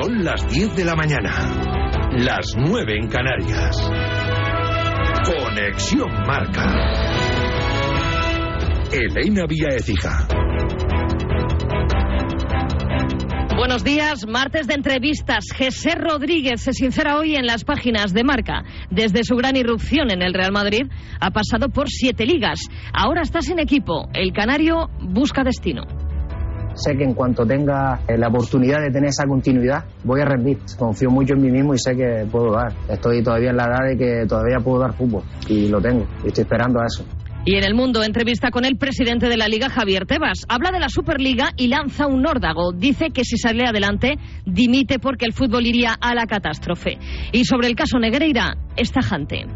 Son las 10 de la mañana, las 9 en Canarias. Conexión Marca. Elena Vía Ecija. Buenos días, martes de entrevistas. José Rodríguez se sincera hoy en las páginas de Marca. Desde su gran irrupción en el Real Madrid ha pasado por siete ligas. Ahora está sin equipo. El canario busca destino. Sé que en cuanto tenga eh, la oportunidad de tener esa continuidad, voy a rendir. Confío mucho en mí mismo y sé que puedo dar. Estoy todavía en la edad de que todavía puedo dar fútbol y lo tengo. Y estoy esperando a eso. Y en el mundo, entrevista con el presidente de la Liga, Javier Tebas. Habla de la Superliga y lanza un nórdago. Dice que si sale adelante, dimite porque el fútbol iría a la catástrofe. Y sobre el caso Negreira, es tajante.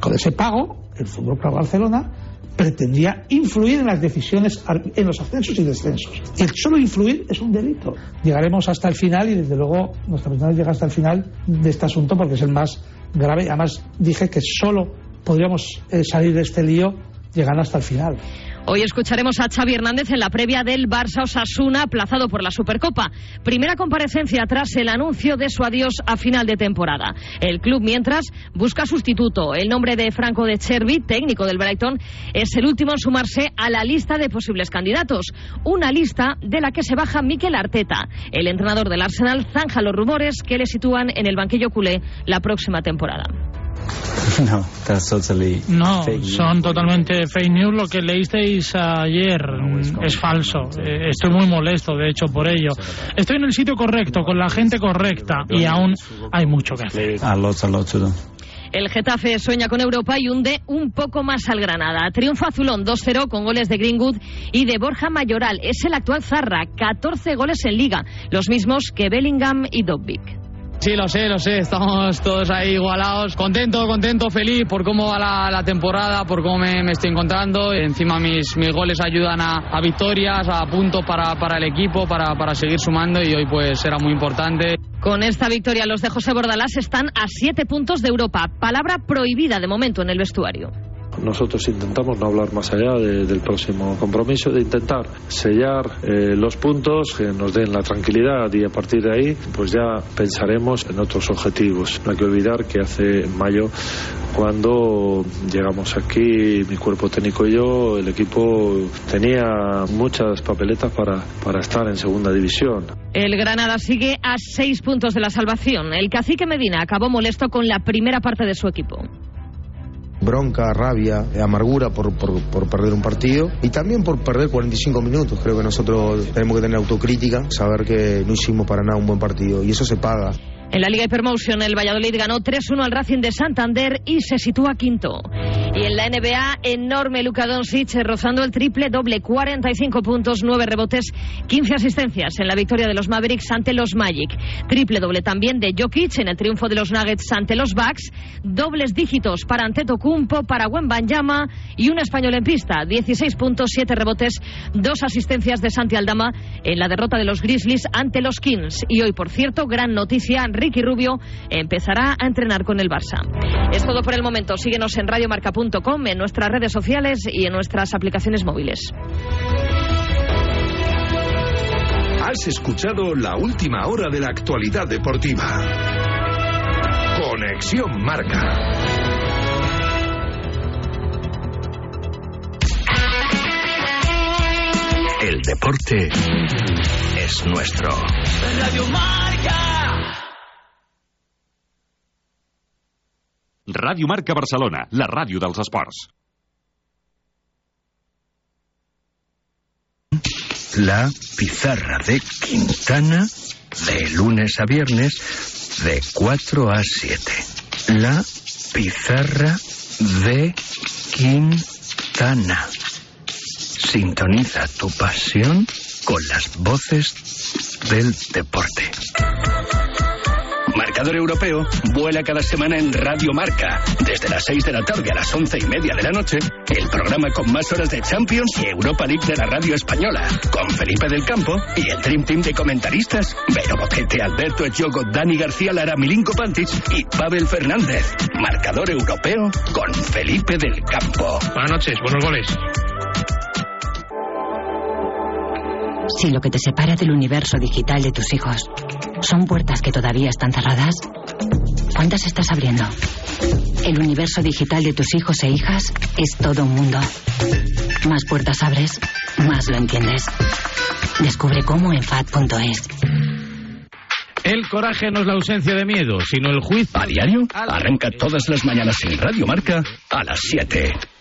Con ese pago, el Fútbol Club Barcelona pretendía influir en las decisiones, en los ascensos y descensos. El solo influir es un delito. Llegaremos hasta el final y desde luego nuestra persona llega hasta el final de este asunto porque es el más grave. Además dije que solo podríamos eh, salir de este lío llegando hasta el final. Hoy escucharemos a Xavi Hernández en la previa del Barça Osasuna, aplazado por la Supercopa. Primera comparecencia tras el anuncio de su adiós a final de temporada. El club, mientras, busca sustituto. El nombre de Franco de Chervi, técnico del Brighton, es el último en sumarse a la lista de posibles candidatos. Una lista de la que se baja Mikel Arteta. El entrenador del Arsenal zanja los rumores que le sitúan en el banquillo culé la próxima temporada. No, no, son totalmente fake news. Lo que leísteis ayer es falso. Eh, estoy muy molesto, de hecho, por ello. Estoy en el sitio correcto, con la gente correcta, y aún hay mucho que hacer. El Getafe sueña con Europa y hunde un poco más al Granada. Triunfo azulón 2-0 con goles de Greenwood y de Borja Mayoral. Es el actual Zarra, 14 goles en liga, los mismos que Bellingham y Dobbik. Sí, lo sé, lo sé, estamos todos ahí igualados. Contento, contento, feliz por cómo va la, temporada, por cómo me, estoy encontrando. Encima mis, mis goles ayudan a, victorias, a puntos para, para el equipo, para, para seguir sumando y hoy pues era muy importante. Con esta victoria los de José Bordalás están a siete puntos de Europa. Palabra prohibida de momento en el vestuario. Nosotros intentamos no hablar más allá del próximo compromiso, de intentar sellar eh, los puntos que nos den la tranquilidad y a partir de ahí pues ya pensaremos en otros objetivos. No hay que olvidar que hace mayo cuando llegamos aquí, mi cuerpo técnico y yo, el equipo tenía muchas papeletas para, para estar en segunda división. El Granada sigue a seis puntos de la salvación. El cacique Medina acabó molesto con la primera parte de su equipo bronca, rabia, amargura por, por, por, perder un partido y también por perder 45 minutos. Creo que nosotros tenemos que tener autocrítica, saber que no hicimos para nada un buen partido y eso se paga. En la Liga Hypermotion, el Valladolid ganó 3-1 al Racing de Santander y se sitúa quinto. Y en la NBA, enorme Luka Doncic rozando el triple doble, 45 puntos, 9 rebotes, 15 asistencias en la victoria de los Mavericks ante los Magic. Triple doble también de Jokic en el triunfo de los Nuggets ante los Bucks. Dobles dígitos para Antetokounmpo, para Wembanyama y un español en pista. 16 puntos, 7 rebotes, 2 asistencias de Santi Aldama en la derrota de los Grizzlies ante los Kings. Y hoy, por cierto, gran noticia, Ricky Rubio empezará a entrenar con el Barça. Es todo por el momento. Síguenos en radiomarca.com, en nuestras redes sociales y en nuestras aplicaciones móviles. Has escuchado la última hora de la actualidad deportiva. Conexión Marca. el deporte es nuestro. Radio Marca. Radio Marca Barcelona, la ràdio dels esports. La pizarra de Quintana de lunes a viernes de 4 a 7. La pizarra de Quintana. Sintoniza tu pasión con las voces del deporte. Marcador Europeo vuela cada semana en Radio Marca. Desde las 6 de la tarde a las 11 y media de la noche, el programa con más horas de Champions y Europa League de la radio española. Con Felipe del Campo y el Dream Team de comentaristas. Vero Boquete, Alberto Echogo, Dani García Lara, Milinko Pantic y Pavel Fernández. Marcador Europeo con Felipe del Campo. Buenas noches, buenos goles. Si lo que te separa del universo digital de tus hijos son puertas que todavía están cerradas, ¿cuántas estás abriendo? El universo digital de tus hijos e hijas es todo un mundo. Más puertas abres, más lo entiendes. Descubre cómo en FAD.es. El coraje no es la ausencia de miedo, sino el juicio. A diario, arranca todas las mañanas en Radio Marca a las 7.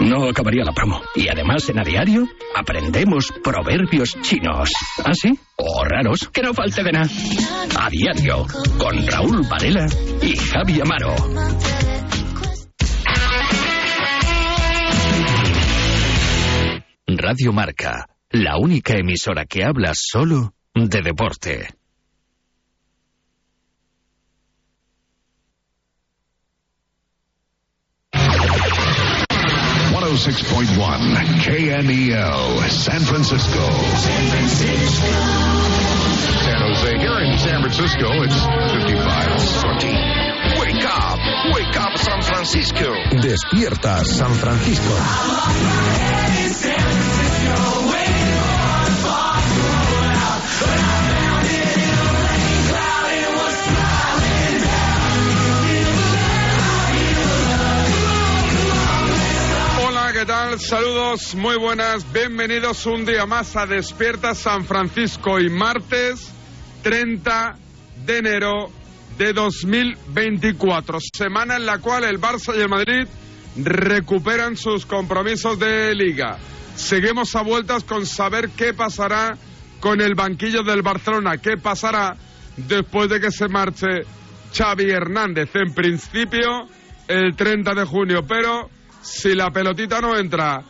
No acabaría la promo. Y además en a diario aprendemos proverbios chinos. ¿Ah, sí? O raros, que no falte de nada. A diario, con Raúl Varela y Javi Amaro. Radio Marca, la única emisora que habla solo de deporte. 106.1 KMEL, San Francisco. San Francisco. San Jose. Here in San Francisco, it's 55 Wake up, wake up San Francisco. Despierta San Francisco. ¿Qué tal? Saludos, muy buenas, bienvenidos un día más a Despierta San Francisco y martes 30 de enero de 2024, semana en la cual el Barça y el Madrid recuperan sus compromisos de liga. Seguimos a vueltas con saber qué pasará con el banquillo del Barcelona, qué pasará después de que se marche Xavi Hernández, en principio el 30 de junio, pero si la pelotita no entra,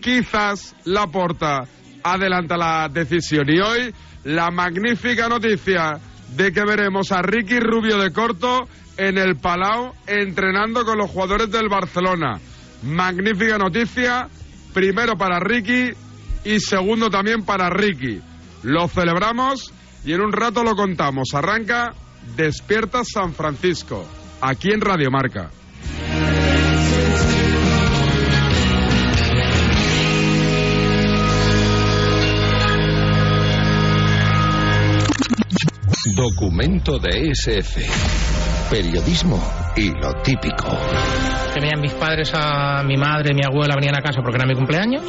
quizás la porta adelanta la decisión. Y hoy la magnífica noticia de que veremos a Ricky Rubio de Corto en el Palau entrenando con los jugadores del Barcelona. Magnífica noticia, primero para Ricky y segundo también para Ricky. Lo celebramos y en un rato lo contamos. Arranca Despierta San Francisco, aquí en Radio Marca. Documento de SF. Periodismo y lo típico. Venían mis padres, a mi madre, mi abuela venían a casa porque era mi cumpleaños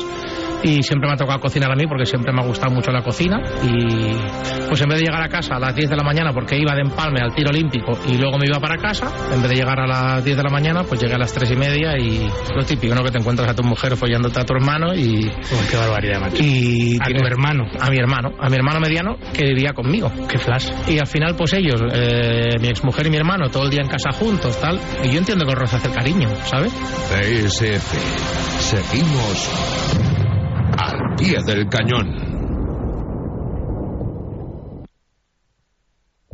y siempre me ha tocado cocinar a mí porque siempre me ha gustado mucho la cocina y pues en vez de llegar a casa a las 10 de la mañana porque iba de empalme al tiro olímpico y luego me iba para casa, en vez de llegar a las 10 de la mañana pues llegué a las 3 y media y lo típico, ¿no? Que te encuentras a tu mujer follándote a tu hermano y... qué barbaridad, macho. Y a tu hermano. A mi hermano, a mi hermano mediano que vivía conmigo. Qué flash. Y al final pues ellos, eh, mi exmujer y mi hermano, todo el día en casa juntos, tal. Y yo entiendo que os hace cariño, ¿sabes? DSF. Seguimos al pie del cañón.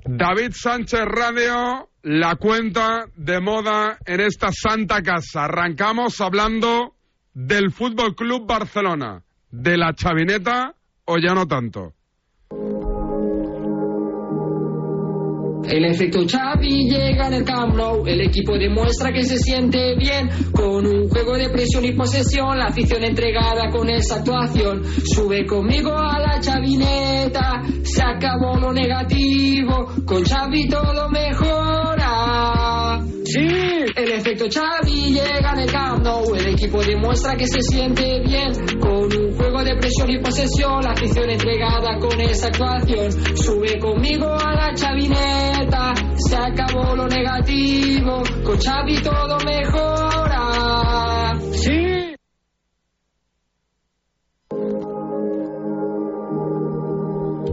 David Sánchez Radio, la cuenta de moda en esta santa casa. Arrancamos hablando del Fútbol Club Barcelona, de la chavineta o ya no tanto. El efecto Xavi llega en el Camp el equipo demuestra que se siente bien con un juego de presión y posesión, la afición entregada con esa actuación. Sube conmigo a la chavineta, se acabó lo negativo, con Xavi todo mejora. Sí, el efecto Xavi llega en el Camp Nou, el equipo demuestra que se siente bien, con un juego de presión y posesión, la afición entregada con esa actuación. Sube conmigo a la chavineta, se acabó lo negativo, con Xavi todo mejora. Sí.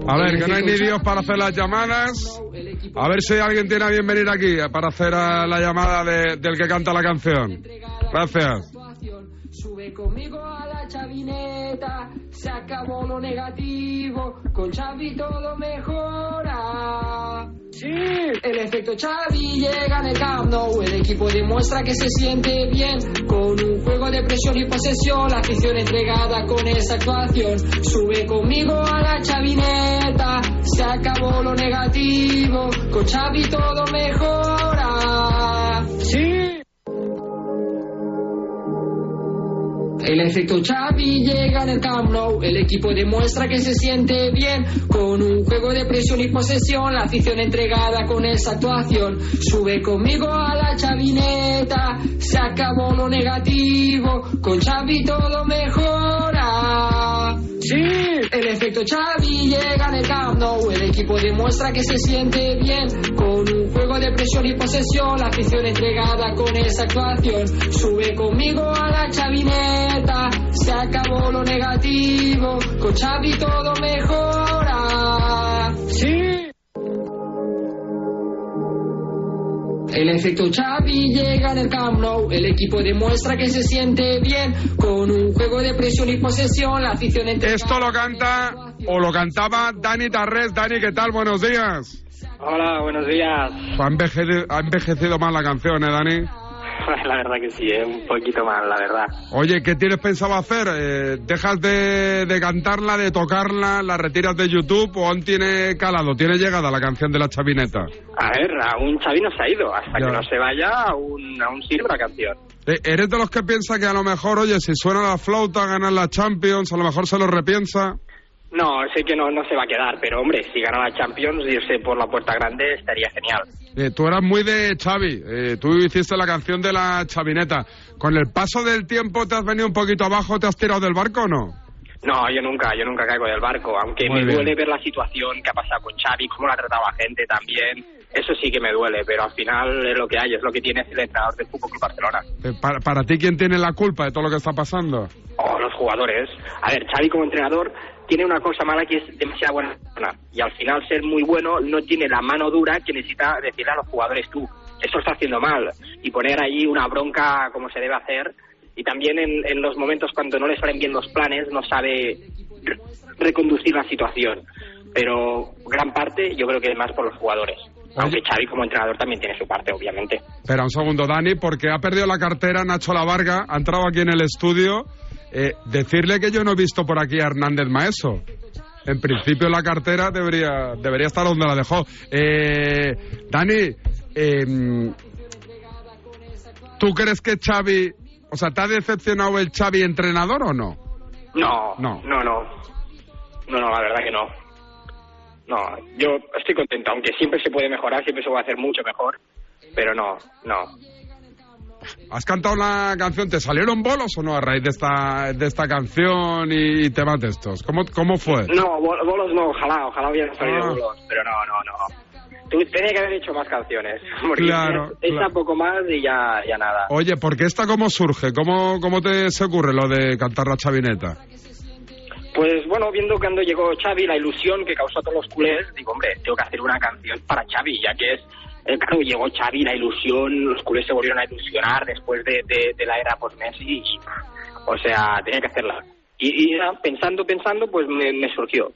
A ver, que no hay ni Dios para hacer las llamadas. A ver si alguien tiene a bien venir aquí para hacer a la llamada de- del que canta la canción. Gracias. Sube conmigo a la chavineta, se acabó lo negativo, con Xavi todo mejora. Sí, el efecto Xavi llega en el Camp Nou, el equipo demuestra que se siente bien, con un juego de presión y posesión, la afición entregada con esa actuación. Sube conmigo a la chavineta, se acabó lo negativo, con Xavi todo mejora. El efecto Xavi llega en el Camp Nou, el equipo demuestra que se siente bien, con un juego de presión y posesión, la afición entregada con esa actuación. Sube conmigo a la chavineta, se acabó lo negativo, con Xavi todo mejora. Sí, el efecto Xavi llega en el Camp Nou, el equipo demuestra que se siente bien, con un juego de presión y posesión, la afición entregada con esa actuación. Sube conmigo a la chavineta, se acabó lo negativo, con Xavi todo mejora. Sí. El efecto Xavi llega en el Camp Nou, el equipo demuestra que se siente bien, con un juego de presión y posesión, la afición entregada... Esto lo canta o lo cantaba Dani Tarrés. Dani, ¿qué tal? Buenos días. Hola, buenos días. Ha envejecido, ha envejecido mal la canción, ¿eh, Dani? La verdad que sí, ¿eh? un poquito mal, la verdad. Oye, ¿qué tienes pensado hacer? Eh, ¿Dejas de, de cantarla, de tocarla, la retiras de YouTube o aún tiene calado, tiene llegada la canción de la chavineta? A ver, aún Xavi no se ha ido. Hasta Ya. que no se vaya, aún, aún sirve la canción. Eh, ¿Eres de los que piensa que a lo mejor, oye, si suena la flauta, ganan la Champions, a lo mejor se lo repiensa? No, sé que no, no se va a quedar, pero hombre, si gana la Champions, irse por la puerta grande estaría genial. Eh, tú eras muy de Xavi, eh, tú hiciste la canción de la chavineta. ¿Con el paso del tiempo te has venido un poquito abajo, te has tirado del barco o no? No, yo nunca, yo nunca caigo del barco, aunque Muy me bien. duele ver la situación que ha pasado con Xavi, cómo la trataba gente también. Eso sí que me duele, pero al final es lo que hay, es lo que tiene el entrenador del Fútbol Club Barcelona. Eh, para, para ti, ¿quién tiene la culpa de todo lo que está pasando? o los jugadores. A ver, Xavi como entrenador tiene una cosa mala que es demasiado buena persona. y al final ser muy bueno no tiene la mano dura que necesita decirle a los jugadores tú. Eso está haciendo mal y poner ahí una bronca como se debe hacer y también en, en los momentos cuando no le salen bien los planes no sabe re- reconducir la situación. Pero gran parte yo creo que es más por los jugadores. Aunque Xavi como entrenador también tiene su parte, obviamente. Espera un segundo, Dani, porque ha perdido la cartera Nacho Lavarga, ha entrado aquí en el estudio. Eh, decirle que yo no he visto por aquí a Hernández Maeso. En principio la cartera debería, debería estar donde la dejó. Eh, Dani, eh, ¿tú crees que Xavi, o sea, te ha decepcionado el Xavi entrenador o no? No, No. no, no. No, no, la verdad que no. No, yo estoy contento, aunque siempre se puede mejorar, siempre se puede hacer mucho mejor, pero no, no. ¿Has cantado la canción? ¿Te salieron bolos o no a raíz de esta, de esta canción y, y temas de estos? ¿Cómo, cómo fue? No, bol- bolos no, ojalá, ojalá hubieran salido Ah. bolos, pero no, no, no. Tú tenía que haber hecho más canciones, porque Claro, esta claro. poco más y ya, ya nada. Oye, ¿por qué esta cómo surge? ¿Cómo, cómo te se ocurre lo de cantar la chavineta? Pues bueno, viendo cuando llegó Xavi, la ilusión que causó a todos los culés, digo, hombre, tengo que hacer una canción para Xavi, ya que es, eh, claro, llegó Xavi, la ilusión, los culés se volvieron a ilusionar después de, de- de la era post-Messi, o sea, tenía que hacerla. Y, pensando, pensando, pues me, me surgió.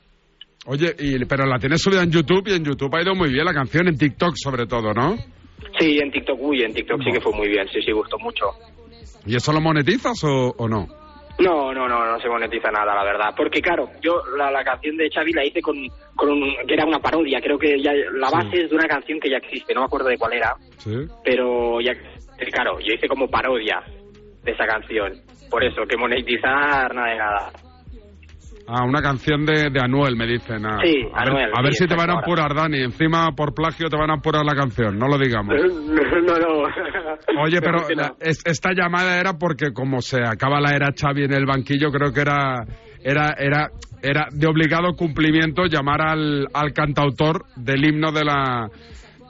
Oye, y, pero la tienes subida en YouTube y en YouTube ha ido muy bien la canción, en TikTok sobre todo, ¿no? Sí, en TikTok, uy, en TikTok sí que fue muy bien, sí, sí, gustó mucho. ¿Y eso lo monetizas o, o no? No, no, no, no se monetiza nada, la verdad. Porque claro, yo la, la canción de Xavi la hice con, con un- que era una parodia. Creo que ya la base es de una canción que ya existe, no me acuerdo de cuál era, Sí. pero ya, claro, yo hice como parodia. de esa canción. Por eso, que monetizar nada de nada. Ah, una canción de, de Anuel, me dicen. Ah, Sí, a ver, Anuel, a ver sí, si te van a apurar, Dani. Encima, por plagio, te van a apurar la canción. No lo digamos. No, no. Oye, pero no. es- esta llamada era porque como se acaba la era Xavi en el banquillo, creo que era era era era de obligado cumplimiento llamar al, al cantautor del himno de la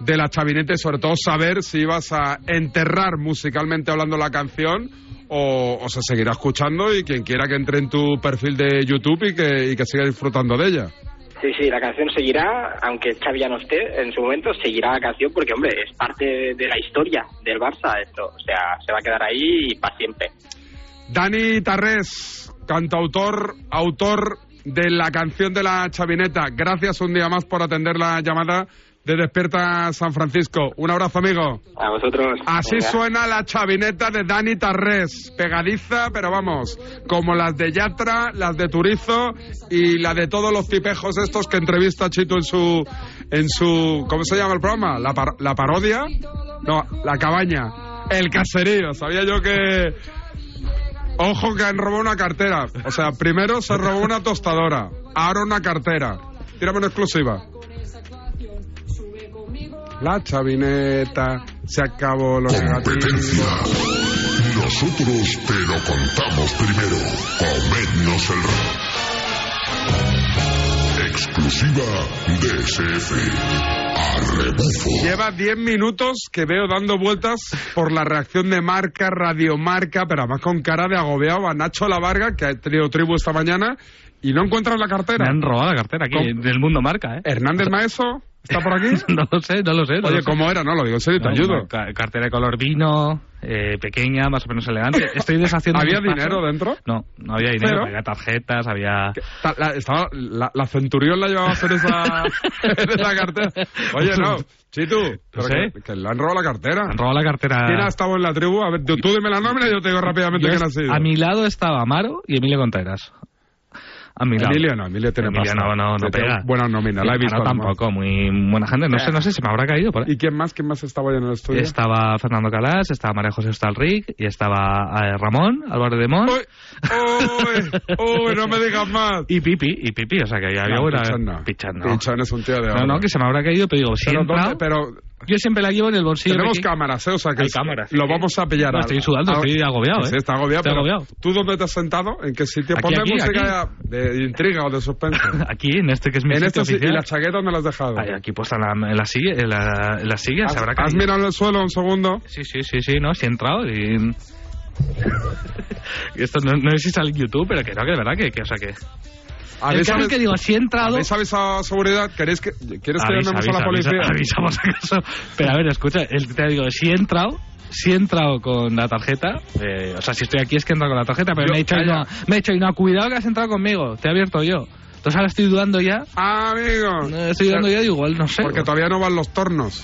de la chavinete, sobre todo saber si ibas a enterrar musicalmente hablando la canción o, o se seguirá escuchando y quien quiera que entre en tu perfil de YouTube y que, y que siga disfrutando de ella. Sí, sí, la canción seguirá, aunque Xavi ya no esté en su momento, seguirá la canción porque, hombre, es parte de, de la historia del Barça esto. O sea, se va a quedar ahí para siempre. Dani Tarrés, cantautor, autor de la canción de la chavineta. Gracias un día más por atender la llamada de Despierta San Francisco. Un abrazo, amigo. A vosotros. Así Venga. suena la chavineta de Dani Tarrés. Pegadiza, pero vamos, como las de Yatra, las de Turizo y la de todos los tipejos estos que entrevista Chito en su... en su ¿Cómo se llama el programa? ¿La, par- la parodia? No, la cabaña. El caserío. Sabía yo que... Ojo que han robado una cartera. O sea, primero se robó una tostadora, ahora una cartera. Tírame una exclusiva. La chavineta, se acabó lo negativo. Nosotros te lo contamos primero. Comednos el rap. Exclusiva. A rebufo. Lleva 10 minutos que veo dando vueltas por la reacción de Marca, Radiomarca, pero además con cara de agobiado a Nacho La Varga, que ha tenido tribu esta mañana, y no encuentran la cartera. Me han robado la cartera aquí, ¿Cómo? del mundo marca, ¿eh? ¿Hernández Maeso está por aquí? no lo sé, no lo sé. no Oye, lo sé. ¿cómo era? No, lo digo en serio, te No, ayudo. ca- cartera de color vino, eh, pequeña, más o menos elegante. Estoy deshaciendo. ¿Había dinero pasos. dentro? No, no había dinero. ¿Cero? Había tarjetas, había. Ta- La, estaba, la, la Centurión la llevaba a hacer esa, esa cartera. Oye, no, Chitu, pero sé. que, que le han robado la cartera. Han robado la cartera. ¿Quién ha estado en la tribu? A ver, tú, tú dime la nómina y yo te digo rápidamente quién ha sido. A mi lado estaba Amaro y Emilio Contreras. A mi lado. Emilio no, Emilio tiene Emilio pasta. no, no, no pega. Buena nómina, la he visto. Amaro además. tampoco, muy buena gente. No sé, no sé, se me habrá caído por ahí. ¿Y quién más? ¿Quién más estaba hoy en el estudio? Estaba Fernando Calás, estaba María José Ostalric y estaba eh, Ramón, Álvaro de Mon. ¡Uy! ¡Uy! No me digas más. Y Pipi, y Pipi, o sea que ya había No, buena. Pichón no. Pichón no. Pichón es un tío de No, oro. no, que se me habrá caído, pero digo, si Pero, pero Yo siempre la llevo en el bolsillo. tenemos Piqui. cámaras, ¿eh? O sea que Hay cámaras, lo sí. vamos a pillar. No, estoy sudando, a- estoy agobiado, Sí, ¿eh? está agobiado. Estoy pero agobiado. ¿Tú dónde te has sentado? ¿En qué sitio? Ponme música de intriga o de suspense. Aquí, en este que es mi en sitio este sí- oficial. ¿Y la chaqueta dónde la has dejado? Ay, aquí puesta en la, en la silla, en la, en la silla, ¿Has, habrá has mirado el suelo un segundo? Sí, sí, sí, sí, no, sí he entrado y... y esto no, no sé si sale en YouTube, pero que no, que de verdad que, que o sea que... El ¿Habéis caso es que digo, si he entrado... ¿Habéis avisado a seguridad? ¿Queréis que, ¿Quieres que Avisa, llamemos a la avisa, policía? avisa, avisamos acaso. Pero a ver, escucha, el, te digo, si he entrado, si he entrado con la tarjeta, eh, o sea, si estoy aquí es que he entrado con la tarjeta, pero Yo- me he dicho, no, me he dicho, y no, cuidado que has entrado conmigo, te he abierto yo. Entonces ahora estoy dudando ya, Ah, amigo. estoy dudando ya, igual, no sé. Porque todavía no van los tornos.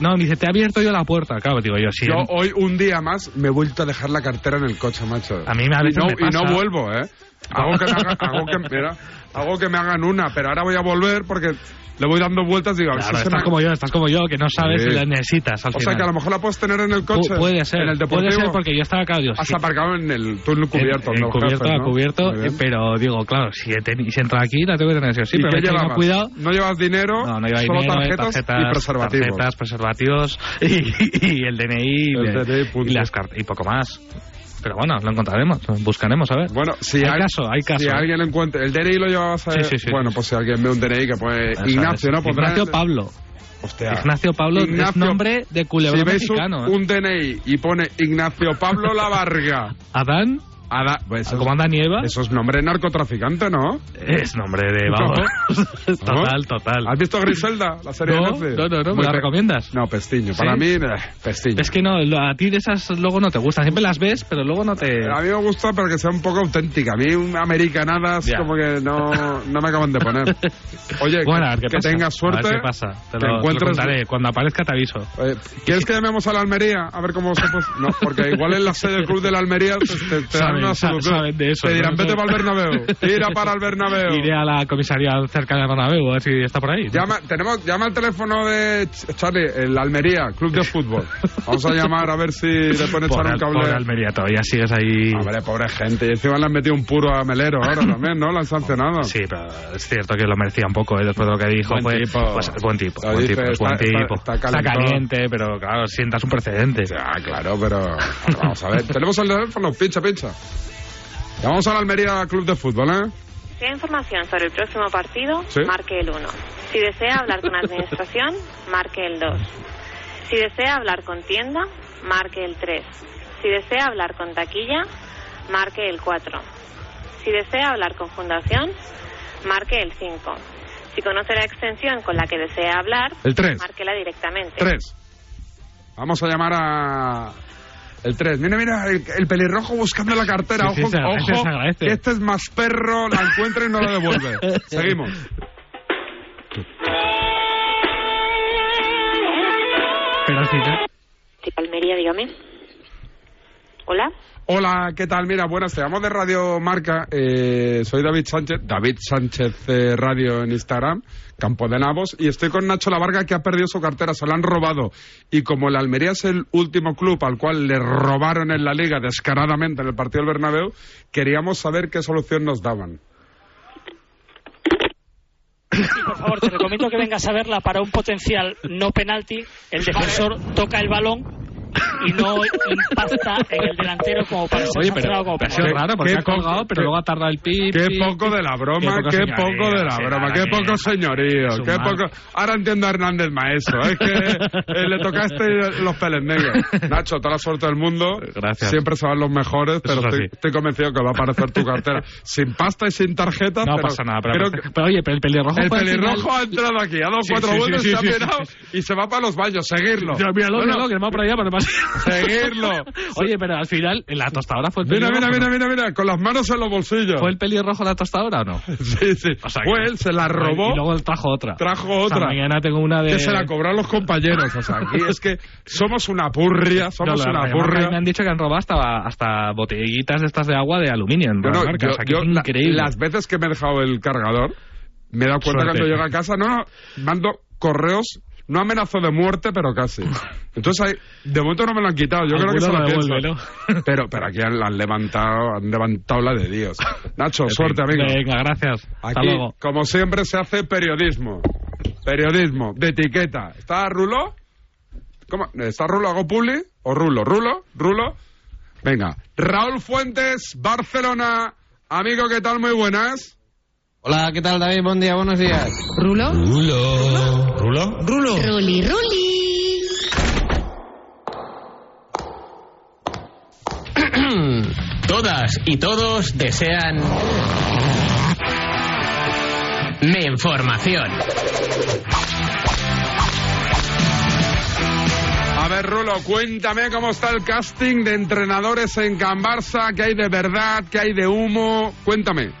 No, me dice, te he abierto yo la puerta. Claro, digo yo, sí. Yo hoy, un día más, me he vuelto a dejar la cartera en el coche, macho. A mí me- a y no, me y no vuelvo, ¿eh? Hago que, me haga- hago, que, mira, hago que me hagan una, pero ahora voy a volver porque le voy dando vueltas y digo, a ver Claro, si estás como yo, estás como yo, que no sabes Sí. si la necesitas al O sea final. que a lo mejor la puedes tener en el coche. Pu- puede ser, En el deportivo. puede ser porque yo estaba acá, digo, Has sí. aparcado en el túnel cubierto. En, en cubierto, Jefes, ¿no? cubierto, eh, pero digo, claro, si he, si he entrado aquí, la tengo que tener sí ¿Y pero qué cuidado. No llevas dinero, No, no lleva solo dinero, tarjetas, tarjetas, y preservativos. tarjetas, preservativos y, y el DNI, El y, DNI, punto. y las y poco más. Pero bueno, lo encontraremos, buscaremos, a ver. Bueno, si hay, hay, caso, hay caso. Si alguien encuentra. ¿El DNI lo llevabas a.? Sí, sí, sí, bueno, pues si alguien ve un DNI que pone Eso Ignacio, es. ¿no? Pondrá Ignacio Pablo. Hostia. Ignacio Pablo es Ignacio- nombre de culebrón Si veis un, mexicano. ¿eh? un DNI y pone Ignacio Pablo La Varga. Adán, Ada- pues eso, como Adán y Eva, eso es nombre de narcotraficante, ¿no? es nombre de... Vamos, total, total. ¿Has visto Griselda, la serie No, de Netflix? no, no, no, ¿me Muy la recomiendas? No, Pestiño. ¿Sí? Para mí, eh, Pestiño. Es que no, a ti de esas luego no te gustan. Siempre las ves, pero luego no te... A mí me gusta, pero que sea un poco auténtica. A mí, americanadas, Ya. como que no, no me acaban de poner. Oye, Bueno, que, que tengas suerte. A ver qué pasa. Te lo, te lo encuentres- contaré. Cuando aparezca te aviso. Oye, ¿Quieres que llamemos a la Almería? A ver cómo se puede... No, porque igual en la sede del club de la Almería te, te- una solución. de eso, Te dirán, ¿no? vete para el Bernabéu, tira para el Bernabéu. Iré a la comisaría cerca de Bernabéu a ver si está por ahí. Llama, tenemos, llama al teléfono de Ch- Charlie, el Almería, Club de Fútbol. Vamos a llamar a ver si le pueden echar un cable. pobre Almería, todavía sigues ahí. Hombre, pobre gente. Y encima le han metido un puro a Melero ahora también, ¿no? Lo han sancionado. Sí, pero es cierto que lo merecía un poco, ¿eh? después de lo que dijo. Buen fue, tipo. Pues, buen tipo, buen dice, tipo, es buen está- está- tipo. está calentón. caliente, pero claro, sientas un precedente. Ah, claro, pero vamos a ver. Tenemos el teléfono, pincha, pincha. Llamamos al Almería Club de Fútbol, ¿eh? Si hay información sobre el próximo partido, Sí. marque el 1. Si desea hablar con administración, marque el 2. Si desea hablar con tienda, marque el 3. Si desea hablar con taquilla, marque el 4. Si desea hablar con fundación, marque el 5. Si conoce la extensión con la que desea hablar, El tres. márquela directamente. Tres. Vamos a llamar a. El 3. Mira, mira, el, el pelirrojo buscando la cartera. Sí, sí, ojo, se agradece, ojo, se agradece. que este es más perro, la encuentra y no la devuelve. Seguimos. Pero final. Sí, Almería, dígame. Hola. Hola, ¿qué tal? Mira, buenas, te llamo de Radio Marca. eh, soy David Sánchez, David Sánchez eh, Radio en Instagram, Campo de Navos, y estoy con Nacho Lavarga que ha perdido su cartera, se la han robado. Y como el Almería es el último club al cual le robaron en la liga descaradamente en el partido del Bernabéu, queríamos saber qué solución nos daban. Y por favor, te recomiendo que vengas a verla para un potencial no penalti. El defensor toca el balón y no impacta en el delantero como para ser Oye, pero, como pero ha sido penalti. raro porque ha colgado, pero luego ha tardado el pip. Qué poco de la broma, qué poco de la broma, qué poco señorío, qué poco... Ahora entiendo a Hernández Maeso, es que eh, le tocaste los peles negros. Nacho, toda la suerte del mundo. Gracias. Siempre se van los mejores, pero es estoy, convencido que va a aparecer tu cartera sin pasta y sin tarjeta. No pero, pasa nada, pero, pero pero, oye, pero el pelirrojo el pelirrojo final- ha entrado aquí, ha dado Sí, cuatro sí, vueltas, sí, se ha sí, sí, pirado y se va para los baños. Seguirlo. Míralo, míralo, que va por allá. Seguirlo. Oye, pero al final, en la tostadora fue el Mira, pelirrojo. mira, mira, mira, mira, con las manos en los bolsillos. ¿Fue el pelirrojo la tostadora o no? Sí, sí. O sea, Fue que- él, se la robó. Y luego trajo otra. Trajo O sea, otra. mañana tengo una de. Que se la cobraron los compañeros. O sea, aquí es que somos una purria, somos No, una purria. Me han dicho que han robado hasta, hasta botellitas estas de agua de aluminio en Bueno, yo- o sea, que yo es la- increíble. las veces que me he dejado el cargador, me he dado cuenta Suerte. cuando llego a casa, no, no, mando correos, no amenazo de muerte, pero casi. Entonces, ahí, de momento no me lo han quitado, yo creo que se lo piensan. devuelve, Pero, pero aquí han, han levantado, han levantado la de Dios. Nacho, suerte, amigo. Venga, gracias. Hasta Aquí, luego. como siempre, se hace periodismo. Periodismo, de etiqueta. ¿Está Rulo? ¿Cómo? ¿Está Rulo? ¿Hago publi? ¿O Rulo? ¿Rulo? ¿Rulo? Venga. Raúl Fuentes, Barcelona. Amigo, ¿qué tal? Muy buenas. Hola, ¿qué tal David? Buen día, buenos días. ¿Rulo? Rulo. ¿Rulo? Rulo. Ruli, Ruli. Todas y todos desean... Mi información. A ver, Rulo, cuéntame cómo está el casting de entrenadores en Can Barça, qué hay de verdad, qué hay de humo. Cuéntame.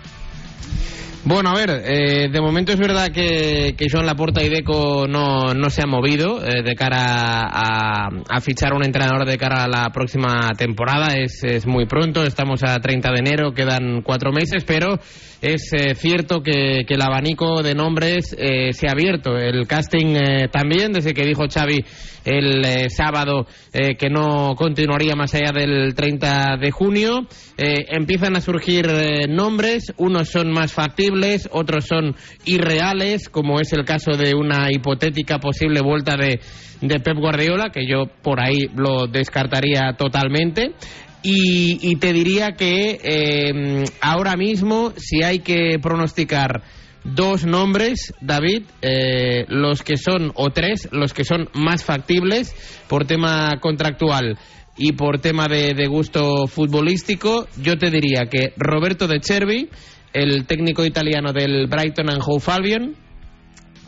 Bueno, a ver, eh, de momento es verdad que, que Joan Laporta y Deco no, no se han movido eh, de cara a, a fichar un entrenador de cara a la próxima temporada. Es, es muy pronto, estamos a 30 de enero, quedan cuatro meses, pero es eh, cierto que, el abanico de nombres eh, se ha abierto. El casting eh, también, desde que dijo Xavi el eh, sábado que no continuaría más allá del 30 de junio. Empiezan a surgir nombres, unos son más factibles, otros son irreales, como es el caso de una hipotética posible vuelta de, de Pep Guardiola, que yo por ahí lo descartaría totalmente. Y, te diría que eh, ahora mismo, si hay que pronosticar dos nombres, David, eh, los que son, o tres, los que son más factibles por tema contractual y por tema de, gusto futbolístico, yo te diría que Roberto De Cervi, el técnico italiano del Brighton and Hove Albion,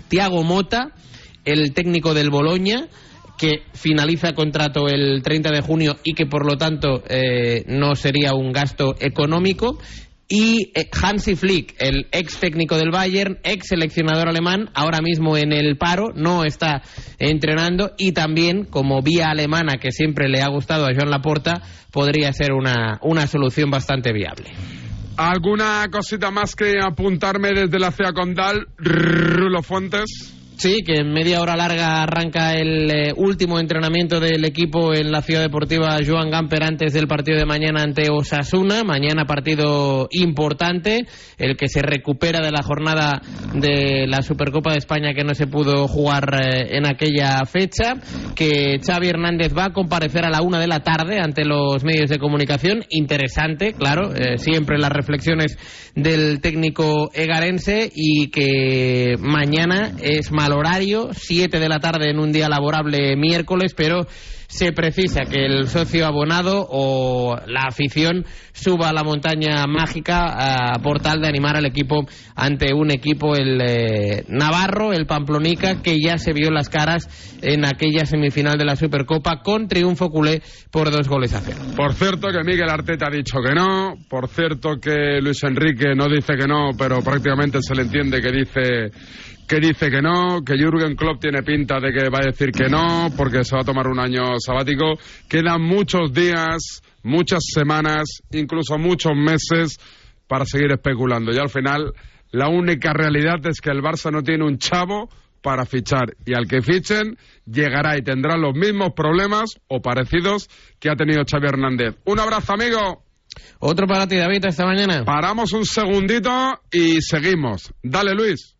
Thiago Mota, el técnico del Boloña, que finaliza contrato el 30 de junio y que por lo tanto eh, no sería un gasto económico, y eh, Hansi Flick, el ex técnico del Bayern, ex seleccionador alemán, ahora mismo en el paro, no está entrenando y también como vía alemana que siempre le ha gustado a Joan Laporta, podría ser una, una solución bastante viable. ¿Alguna cosita más que apuntarme desde la CEA Condal, Rulo Fuentes? Sí, que en media hora larga arranca el eh, último entrenamiento del equipo en la Ciudad Deportiva Joan Gamper antes del partido de mañana ante Osasuna. Mañana partido importante, el que se recupera de la jornada de la Supercopa de España que no se pudo jugar eh, en aquella fecha. Que Xavi Hernández va a comparecer a la una de la tarde ante los medios de comunicación. Interesante, claro, eh, siempre las reflexiones del técnico egarense y que mañana es mal horario, 7 de la tarde en un día laborable miércoles, pero se precisa que el socio abonado o la afición suba a la montaña mágica a por tal de animar al equipo ante un equipo, el eh, Navarro, el Pamplonica, que ya se vio las caras en aquella semifinal de la Supercopa con triunfo culé por dos goles a cero. Por cierto que Miguel Arteta ha dicho que no, por cierto que Luis Enrique no dice que no, pero prácticamente se le entiende que dice que dice que no, que Jürgen Klopp tiene pinta de que va a decir que no, porque se va a tomar un año sabático. Quedan muchos días, muchas semanas, incluso muchos meses para seguir especulando. Y al final, la única realidad es que el Barça no tiene un chavo para fichar. Y al que fichen, llegará y tendrá los mismos problemas o parecidos que ha tenido Xavi Hernández. Un abrazo, amigo. Otro para ti, David, esta mañana. Paramos un segundito y seguimos. Dale, Luis.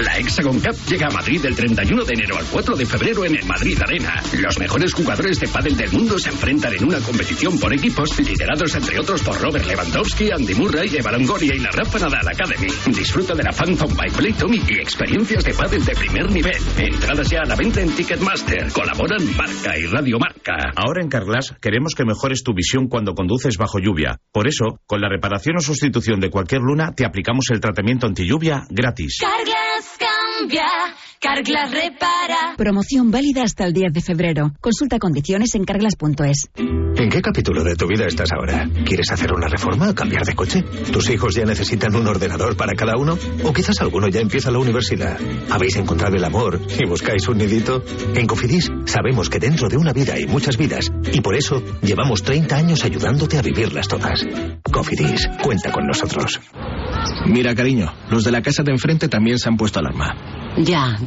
La Hexagon Cup llega a Madrid del 31 de enero al 4 de febrero en el Madrid Arena. Los mejores jugadores de pádel del mundo se enfrentan en una competición por equipos, liderados entre otros por Robert Lewandowski, Andy Murray, Eva Longoria y la Rafa Nadal Academy. Disfruta de la Phantom by Playtomy y experiencias de pádel de primer nivel. Entradas ya a la venta en Ticketmaster. Colaboran Marca y Radio Marca. Ahora en Carglass queremos que mejores tu visión cuando conduces bajo lluvia. Por eso, con la reparación o sustitución de cualquier luna, te aplicamos el tratamiento anti lluvia gratis. Carglass cambia, Carglass repara. Promoción válida hasta el 10 de febrero. Consulta condiciones en carglass.es. ¿En qué capítulo de tu vida estás ahora? ¿Quieres hacer una reforma o cambiar de coche? ¿Tus hijos ya necesitan un ordenador para cada uno? ¿O quizás alguno ya empieza la universidad? ¿Habéis encontrado el amor y buscáis un nidito? En Cofidis sabemos que dentro de una vida hay muchas vidas y por eso llevamos 30 años ayudándote a vivirlas todas. Cofidis, cuenta con nosotros. Mira, cariño, los de la casa de enfrente también se han puesto alarma. Ya,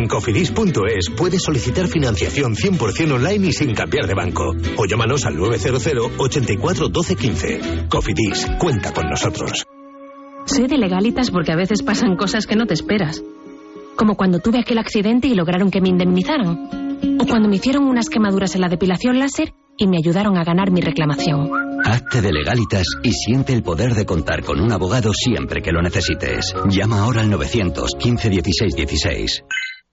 En cofidis.es puedes solicitar financiación 100% online y sin cambiar de banco. O llámanos al 900 84 12 15. Cofidis, cuenta con nosotros. Soy de legalitas porque a veces pasan cosas que no te esperas. Como cuando tuve aquel accidente y lograron que me indemnizaran. O cuando me hicieron unas quemaduras en la depilación láser y me ayudaron a ganar mi reclamación. Hazte de legalitas y siente el poder de contar con un abogado siempre que lo necesites. Llama ahora al 915 16 16.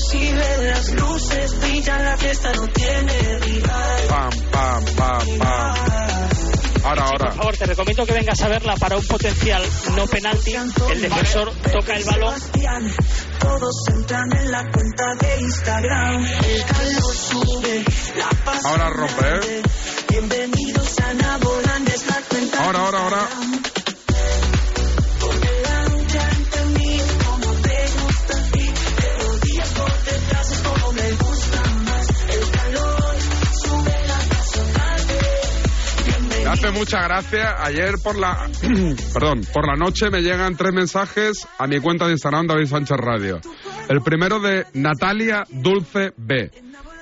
es posible. Las luces brillan, la fiesta no tiene rival. Pam, pam, pam, pam. Ahora, ahora. Por favor, te recomiendo que vengas a verla para un potencial no penalti. El defensor toca el balón. Todos entran en la cuenta de Instagram. El calor sube, la paz Ahora rompe, ¿eh? Bienvenidos a Naboland, es la cuenta Ahora, ahora, ahora. Hace mucha gracia. Ayer por la, perdón, por la noche me llegan tres mensajes a mi cuenta de Instagram David Sánchez Radio. El primero de Natalia Dulce B,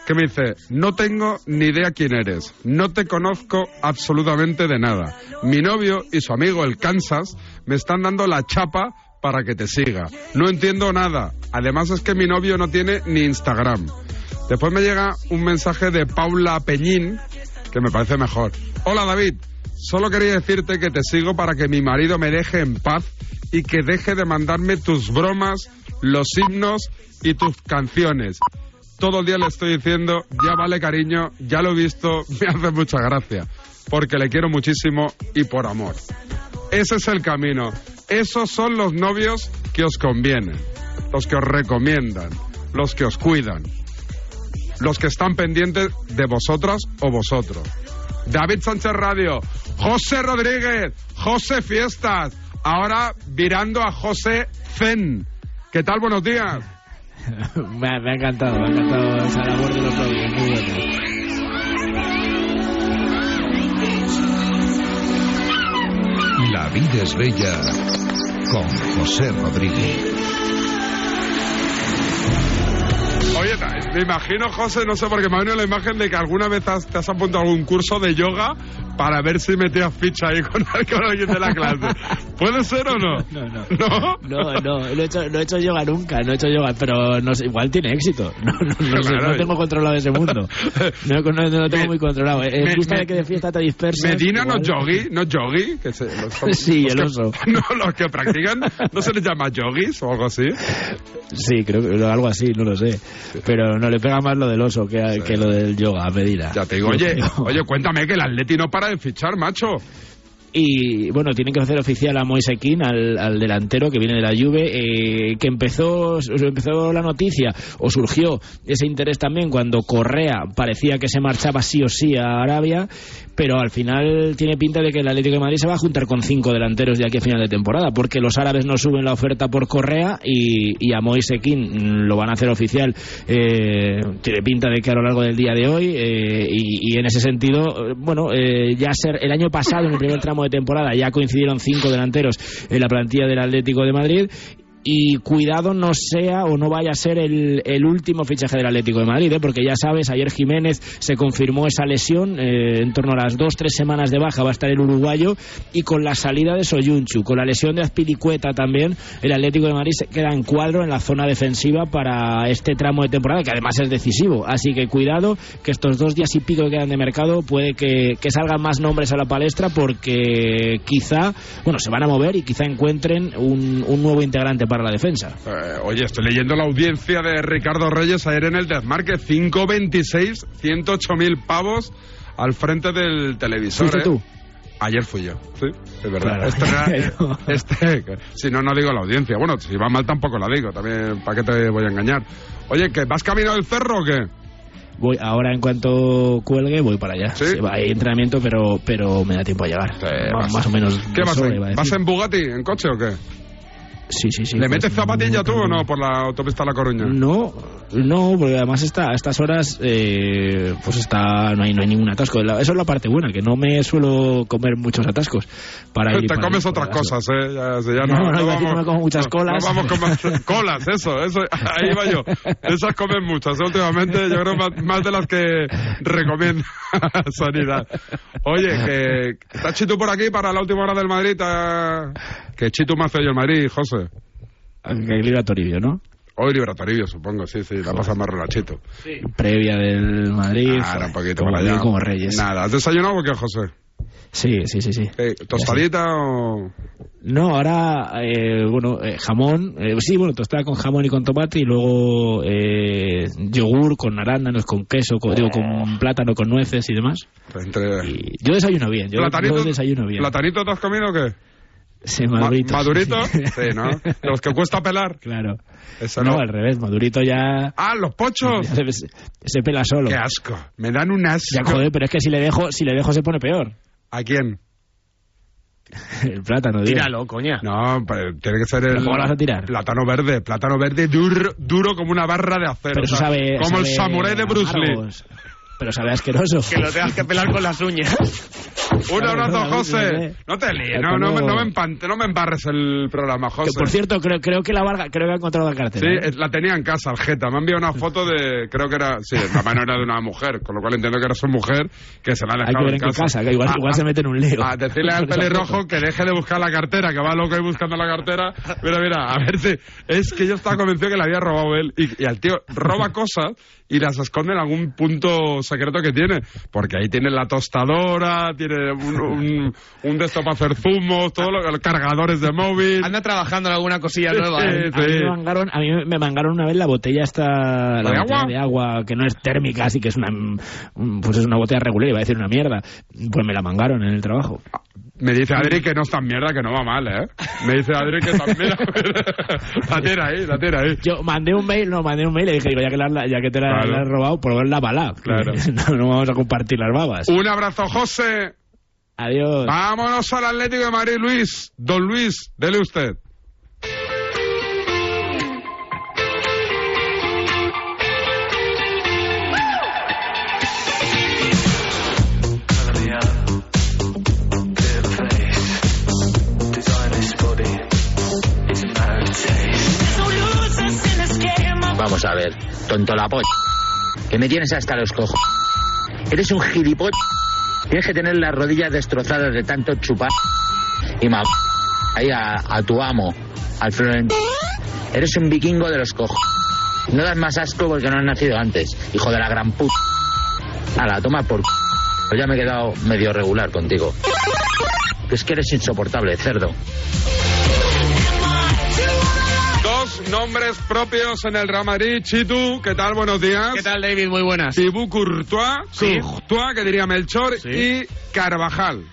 que me dice, no tengo ni idea quién eres, no te conozco absolutamente de nada. Mi novio y su amigo el Kansas me están dando la chapa para que te siga. No entiendo nada. Además es que mi novio no tiene ni Instagram. Después me llega un mensaje de Paula Peñín, que me parece mejor. Hola David, solo quería decirte que te sigo para que mi marido me deje en paz y que deje de mandarme tus bromas, los himnos y tus canciones. Todo el día le estoy diciendo, ya vale cariño, ya lo he visto, me hace mucha gracia, porque le quiero muchísimo y por amor. Ese es el camino. Esos son los novios que os convienen, los que os recomiendan, los que os cuidan, los que están pendientes de vosotras o vosotros. David Sánchez Radio, José Rodríguez, José Fiestas, ahora virando a José Zen. ¿Qué tal? Buenos días. me, ha, me ha encantado, me ha encantado esa labor de los novios. Muy bueno. La vida es bella con José Rodríguez. Oye, me imagino, José, no sé, porque me ha venido la imagen de que alguna vez has- te has apuntado a algún curso de yoga para ver si metías ficha ahí con, alguien de la clase. ¿Puede ser o no? No, no. ¿No? No, no, no he, hecho, no he hecho yoga nunca, no he hecho yoga, pero no sé, igual tiene éxito. No, no, no, sé, Claro. no tengo controlado ese mundo. No, no, no lo tengo muy controlado. Vista me- de que de fiesta te dispersas. Medina no igual- yogi, no yogi, que se, los, Sí, los el que- oso. No, los que practican, ¿no se les llama yogis o algo así? Sí, creo que algo así, no lo sé. Pero no le pega más lo del oso que, a- que lo del yoga a Medina. Ya te digo, oye, oye, cuéntame que el Atleti no para de fichar, macho. Y bueno, tienen que hacer oficial a Moise Kean, al, delantero que viene de la Juve, eh, que empezó, empezó la noticia, o surgió ese interés también cuando Correa parecía que se marchaba sí o sí a Arabia, pero al final tiene pinta de que el Atlético de Madrid se va a juntar con cinco delanteros de aquí a final de temporada, porque los árabes no suben la oferta por Correa y, y a Moise Kean mm, lo van a hacer oficial, eh, tiene pinta de que a lo largo del día de hoy, eh, y, y en ese sentido, eh, bueno, eh, ya ser el año pasado, en el primer tramo de temporada, ya coincidieron cinco delanteros en la plantilla del Atlético de Madrid. Y cuidado no sea o no vaya a ser el, el último fichaje del Atlético de Madrid, ¿eh? porque ya sabes, ayer Jiménez se confirmó esa lesión, eh, en torno a las dos, tres semanas de baja va a estar el uruguayo, y con la salida de Soyunchu, con la lesión de Azpilicueta también, el Atlético de Madrid se queda en cuadro en la zona defensiva para este tramo de temporada, que además es decisivo. Así que cuidado, que estos dos días y pico que quedan de mercado puede que, que salgan más nombres a la palestra, porque quizá, bueno, se van a mover y quizá encuentren un, un nuevo integrante para para la defensa. Eh, oye, estoy leyendo la audiencia de Ricardo Reyes ayer en el Desmarque. 5.26, 108.000 pavos al frente del televisor. ¿Fuiste ¿eh? tú? Ayer fui yo, sí, es verdad. Claro. Este era- este- si no, no digo la audiencia. Bueno, si va mal tampoco la digo, también, ¿para qué te voy a engañar? Oye, ¿que vas camino del cerro o qué? Voy ahora en cuanto cuelgue voy para allá. ¿Sí? va, Hay entrenamiento, pero pero me da tiempo a llegar. Más, vas- más o menos. ¿Qué vas en, ¿Vas en Bugatti, en coche o qué? Sí, sí, sí. ¿Le pues, metes zapatilla tú no, o no por la autopista La Coruña? No, no, porque además está, a estas horas eh, pues está no hay no hay ningún atasco. Eso es la parte buena, que no me suelo comer muchos atascos para ir. Te para comes ir otras cosas, ¿eh? Ya, ya No, no, decir que me como muchas no, colas. No, vamos con más colas, eso, eso. Ahí va yo. Esas comen muchas, ¿eh? últimamente. Yo creo más, más de las que recomienda Sanidad. Oye, que está Chitu por aquí para la última hora del Madrid. ah, Que Chitu me hace yo el Madrid, José. Que libra Toribio, ¿no? Hoy libra Toribio, supongo, sí, sí. La pasa más relachito. Previa del Madrid. Ahora un poquito como, para allá. como Reyes. Nada, ¿has desayunado o qué, José? Sí, sí, sí, sí. Eh, ¿Tostadita o...? No, ahora, eh, bueno, eh, jamón, eh, sí, bueno, tostada con jamón y con tomate y luego eh, yogur con arándanos, con queso, con, digo, con plátano, con nueces y demás. Entre... Y yo desayuno bien, yo, ¿Platanito, yo desayuno bien. ¿Platanito te has comido o qué? Sí, madurito. Ma- ¿Madurito? Sí, ¿no? De los que cuesta pelar. Claro. Eso no, no. al revés, madurito ya... ¡Ah, los pochos! se, se pela solo. ¡Qué asco! Me dan un asco. Ya, joder, pero es que si le dejo, si le dejo se pone peor. ¿A quién? El plátano, digo. Tíralo, coña. No, pero tiene que ser el... ¿Pero cómo lo vas a tirar? Plátano verde. Plátano verde duro, duro como una barra de acero. Pero eso sabe... Como el samurái de Bruce Lee. Pero sabe asqueroso. Que lo tengas que pelar con las uñas. Un abrazo, José. no, te líes, no, no, no, me empante, no me embarres el programa, Que, José. por cierto, creo, creo que la Varga, creo que ha encontrado la Sí, cartera. ¿eh? eh, la tenía en casa, Aljeta. Me ha enviado una foto de, creo que era, sí, la mano era de una mujer, con lo cual entiendo que era su mujer, que se la ha Hay que dejado ver en en casa, que igual, Ah, igual ah, se mete en un lío. A decirle al pelirrojo que deje de buscar la cartera, que va loco ahí buscando la cartera. Mira, mira, a ver si. Es que yo estaba convencido que la había robado él. Y, y al tío roba cosas y las esconde en algún punto secreto que tiene. Porque ahí tiene la tostadora, tiene un, un, un de esto para hacer zumos, todos los, cargadores de móvil. Anda trabajando en alguna cosilla Sí, nueva. ¿eh? A mí, me mangaron, a mí me mangaron una vez la botella esta la ¿De botella agua? de agua que no es térmica así que es una mm, pues es una botella regular iba a decir una mierda pues me la mangaron en el trabajo Me dice Adri que no es tan mierda, que no va mal, ¿eh? Me dice Adri que también... la tira ahí, la tira ahí. yo mandé un mail no mandé un mail y dije digo ya que, la, ya que te la, Claro. la has robado por la bala Claro. no, no vamos a compartir las babas Un abrazo, José. adiós Vámonos al Atlético de Madrid, Luis. Don Luis, dele usted. Vamos a ver, tonto la polla. Que me tienes hasta los cojos. Eres un gilipollas. Tienes que tener las rodillas destrozadas de tanto chupar. Y ma... Ahí a, tu amo, al Florentino. Eres un vikingo de los cojos. No das más asco porque no has nacido antes, hijo de la gran puta. Ala, toma por... Pues ya me he quedado medio regular contigo. Es que eres insoportable, cerdo. Dos nombres propios en el Real Madrid. Chitu, ¿qué tal? Buenos días. ¿Qué tal, David? Muy buenas. Thibaut Courtois, Sí. Courtois, que diría Melchor, y Carvajal.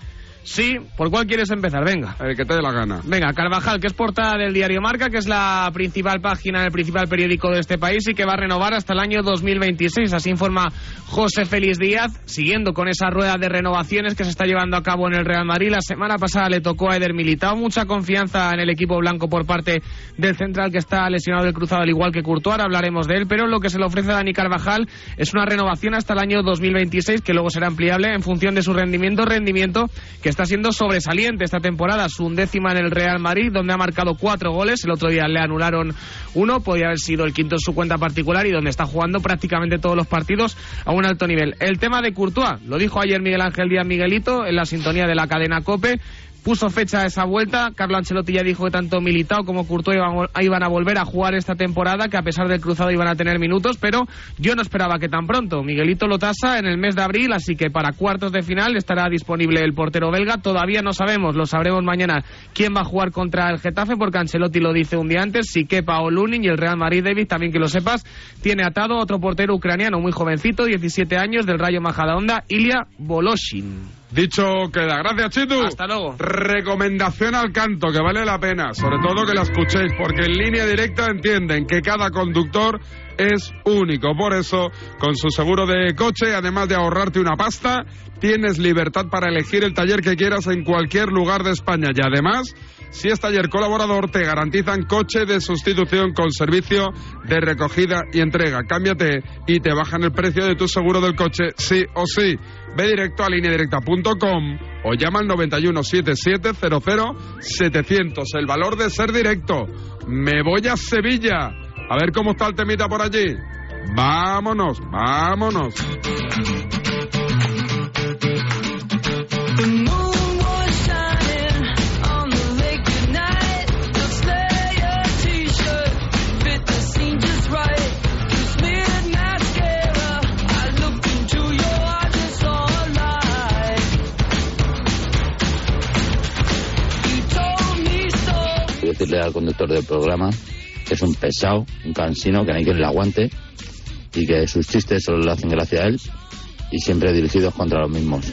Sí, ¿por cuál quieres empezar? Venga. El que te dé la gana. Venga, Carvajal, que es portada del diario Marca, que es la principal página, el principal periódico de este país y que va a renovar hasta el año 2026. Así informa José Félix Díaz, siguiendo con esa rueda de renovaciones que se está llevando a cabo en el Real Madrid. La semana pasada le tocó a Eder Militao. Mucha confianza en el equipo blanco por parte del central que está lesionado del cruzado, al igual que Courtois. Ahora hablaremos de él, pero lo que se le ofrece a Dani Carvajal es una renovación hasta el año 2026, que luego será ampliable en función de su rendimiento. Rendimiento que está siendo sobresaliente esta temporada. Su undécima en el Real Madrid, donde ha marcado cuatro goles. El otro día le anularon uno, podía haber sido el quinto en su cuenta particular y donde está jugando prácticamente todos los partidos a un alto nivel. El tema de Courtois, lo dijo ayer Miguel Ángel Díaz Miguelito en la sintonía de la cadena COPE puso fecha esa vuelta. Carlo Ancelotti ya dijo que tanto Militao como Courtois iban, a volver a jugar esta temporada, que a pesar del cruzado iban a tener minutos, pero yo no esperaba que tan pronto. Miguelito lo tasa en el mes de abril, así que para cuartos de final estará disponible el portero belga. Todavía no sabemos, lo sabremos mañana, quién va a jugar contra el Getafe, porque Ancelotti lo dice un día antes, si quepa o Lunin y el Real Madrid David, también que lo sepas, tiene atado otro portero ucraniano muy jovencito, 17 años, del Rayo Majadahonda, Ilya Voloshin. Dicho queda. Gracias, Chitu. Hasta luego. Recomendación al canto, que vale la pena. Sobre todo que la escuchéis, porque en línea directa entienden que cada conductor es único. Por eso, con su seguro de coche, además de ahorrarte una pasta, tienes libertad para elegir el taller que quieras en cualquier lugar de España. Y además, si es taller colaborador, te garantizan coche de sustitución con servicio de recogida y entrega. Cámbiate y te bajan el precio de tu seguro del coche, sí o sí. Ve directo a lineadirecta.com o llama al 91 7700 700. El valor de ser directo. Me voy a Sevilla. A ver cómo está el temita por allí. Vámonos, vámonos. Decirle al conductor del programa que es un pesado, un cansino, que no hay quien le aguante y que sus chistes solo le hacen gracia a él y siempre dirigidos contra los mismos.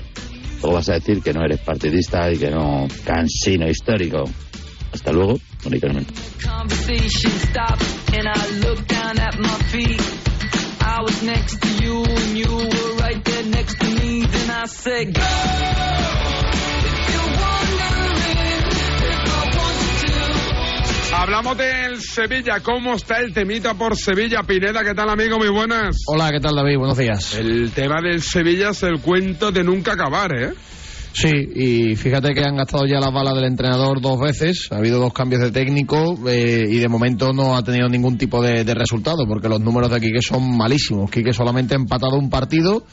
Luego vas a decir que no eres partidista y que no cansino histórico. Hasta luego, Mari Carmen. Hablamos del Sevilla. ¿Cómo está el temita por Sevilla? Pineda, ¿qué tal, amigo? Muy buenas. Hola, ¿qué tal, David? Buenos días. El tema del Sevilla es el cuento de nunca acabar, ¿eh? Sí, y fíjate que han gastado ya las balas del entrenador dos veces, ha habido dos cambios de técnico eh, y de momento no ha tenido ningún tipo de, de resultado, porque los números de Quique son malísimos. Quique solamente ha empatado un partido,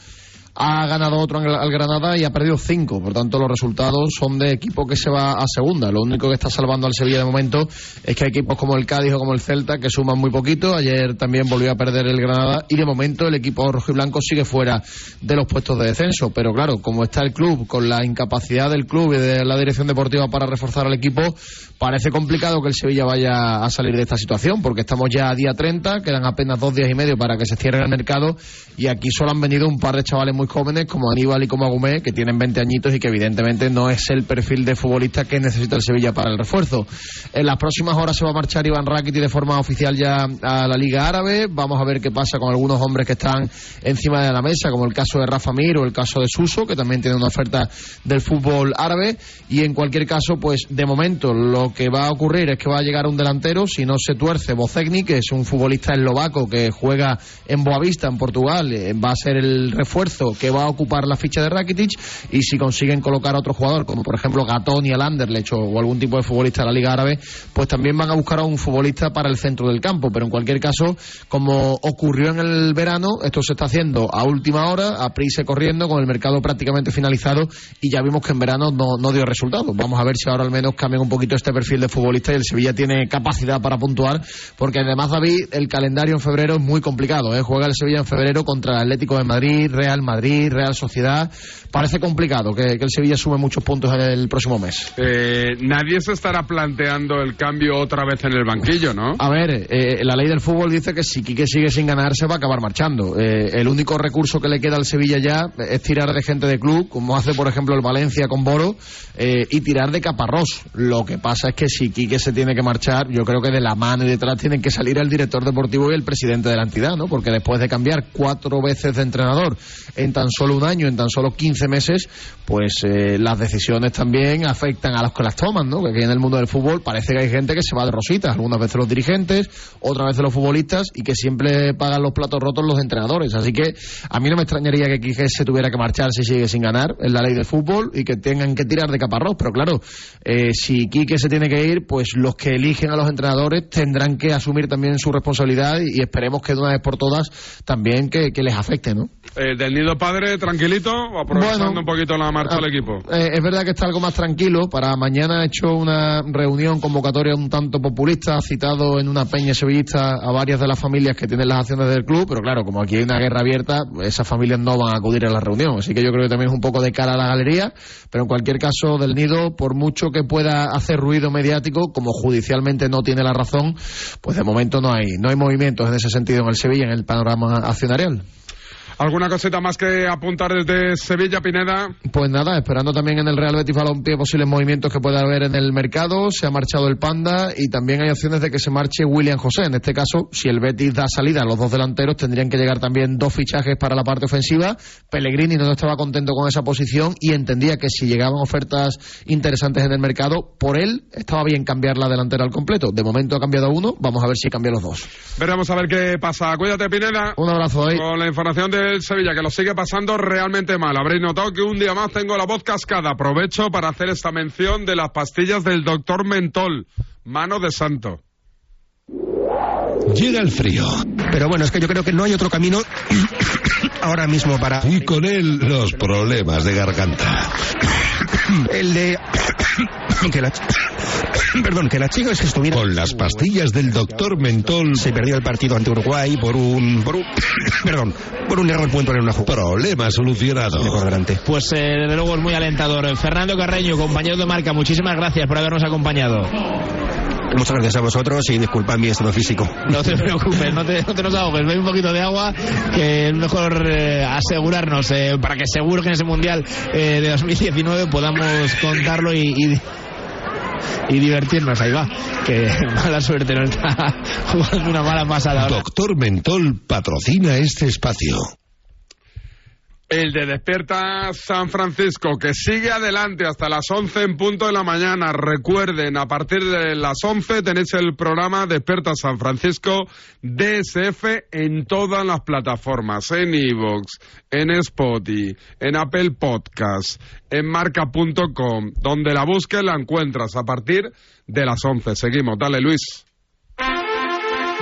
ha ganado otro al Granada y ha perdido cinco. Por tanto, los resultados son de equipo que se va a segunda. Lo único que está salvando al Sevilla de momento es que hay equipos como el Cádiz o como el Celta que suman muy poquito. Ayer también volvió a perder el Granada y de momento el equipo rojo y blanco sigue fuera de los puestos de descenso. Pero claro, como está el club, con la incapacidad del club y de la dirección deportiva para reforzar al equipo, parece complicado que el Sevilla vaya a salir de esta situación porque estamos ya a día 30, quedan apenas dos días y medio para que se cierre el mercado y aquí solo han venido un par de chavales muy jóvenes como Aníbal y como Agumé que tienen 20 añitos y que evidentemente no es el perfil de futbolista que necesita el Sevilla para el refuerzo. En las próximas horas se va a marchar Iván Rakiti de forma oficial ya a la Liga Árabe. Vamos a ver qué pasa con algunos hombres que están encima de la mesa, como el caso de Rafa Mir o el caso de Suso, que también tiene una oferta del fútbol árabe. Y en cualquier caso, pues de momento lo que va a ocurrir es que va a llegar un delantero, si no se tuerce, Bocegni, que es un futbolista eslovaco que juega en Boavista, en Portugal, eh, va a ser el refuerzo que va a ocupar la ficha de Rakitic. Y si consiguen colocar a otro jugador, como por ejemplo Gatón y el o, algún tipo de futbolista de la Liga Árabe, pues también van a buscar a un futbolista para el centro del campo. Pero en cualquier caso, como ocurrió en el verano, esto se está haciendo a última hora, a prisa corriendo, con el mercado prácticamente finalizado y ya vimos que en verano no, no dio resultados. Vamos a ver si ahora al menos cambian un poquito este perfil de futbolista y el Sevilla tiene capacidad para puntuar, porque además, David, el calendario en febrero es muy complicado. ¿eh? Juega el Sevilla en febrero contra el Atlético de Madrid, Real Madrid, Real Sociedad. Parece complicado que, que el Sevilla sume muchos puntos en el próximo mes. Eh, nadie se estará planteando el cambio otra vez en el banquillo, ¿no? A ver, eh, la ley del fútbol dice que si Quique sigue sin ganar se va a acabar marchando. Eh, el único recurso que le queda al Sevilla ya es tirar de gente de club, como hace por ejemplo el Valencia con Boro, y tirar de Caparrós. Lo que pasa es que si Quique se tiene que marchar, yo creo que de la mano y detrás tienen que salir el director deportivo y el presidente de la entidad, ¿no? Porque después de cambiar cuatro veces de entrenador en tan solo un año, en tan solo 15 meses, pues eh, las decisiones también afectan a los que las toman, ¿no? Que aquí en el mundo del fútbol parece que hay gente que se va de rositas, algunas veces los dirigentes, otras veces los futbolistas y que siempre pagan los platos rotos los entrenadores. Así que a mí no me extrañaría que Quique se tuviera que marchar si sigue sin ganar en la ley del fútbol y que tengan que tirar de caparrós. Pero claro, eh, si Quique se tiene que ir, pues los que eligen a los entrenadores tendrán que asumir también su responsabilidad y, esperemos que de una vez por todas también que, que les afecte, ¿no? Eh, del nido padre, tranquilito, aprovechando Bueno, un poquito la marcha del equipo. Eh, es verdad que está algo más tranquilo. Para mañana ha hecho una reunión convocatoria un tanto populista, ha citado en una peña sevillista a varias de las familias que tienen las acciones del club, pero claro, como aquí hay una guerra abierta, esas familias no van a acudir a la reunión. Así que yo creo que también es un poco de cara a la galería, pero en cualquier caso, del nido, por mucho que pueda hacer ruido mediático, como judicialmente no tiene la razón, pues de momento no hay, no hay movimientos en ese sentido en el Sevilla, en el panorama accionarial. ¿Alguna cosita más que apuntar desde Sevilla, Pineda? Pues nada, esperando también en el Real Betis Balompié posibles movimientos que pueda haber en el mercado. Se ha marchado el Panda y también hay opciones de que se marche William José. En este caso, si el Betis da salida a los dos delanteros, tendrían que llegar también dos fichajes para la parte ofensiva. Pellegrini no estaba contento con esa posición y entendía que si llegaban ofertas interesantes en el mercado, por él estaba bien cambiar la delantera al completo. De momento ha cambiado uno, vamos a ver si cambia los dos. Veremos a ver qué pasa. Cuídate, Pineda. Un abrazo ahí. Con la información del Sevilla, que lo sigue pasando realmente mal. Habréis notado que un día más tengo la voz cascada. Aprovecho para hacer esta mención de las pastillas del doctor Mentol. Mano de santo. Llega el frío. Pero bueno, es que yo creo que no hay otro camino ahora mismo para... Y con él los problemas de garganta. El de... que la... Perdón, que la chica es que estuviera... Con las pastillas del doctor Mentol... Se perdió el partido ante Uruguay por un... Por un... Perdón, por un error puntual en una jugada. Problema solucionado. Pues eh, desde luego es muy alentador. Fernando Carreño, compañero de marca, muchísimas gracias por habernos acompañado. Muchas gracias a vosotros y disculpad mi estado físico. No te preocupes, no te, no te nos ahogues. Ve un poquito de agua, que es mejor eh, asegurarnos eh, para que seguro que en ese Mundial eh, de 2019 podamos contarlo y, y, y divertirnos. Ahí va, que mala suerte nos está jugando una mala pasada. Doctor Mentol patrocina este espacio. El de Despierta San Francisco, que sigue adelante hasta las 11 en punto de la mañana. Recuerden, a partir de las 11 tenéis el programa Despierta San Francisco DSF en todas las plataformas, en iVoox, en Spotify, en Apple Podcast, en marca.com. Donde la busques la encuentras a partir de las 11. Seguimos, dale Luis.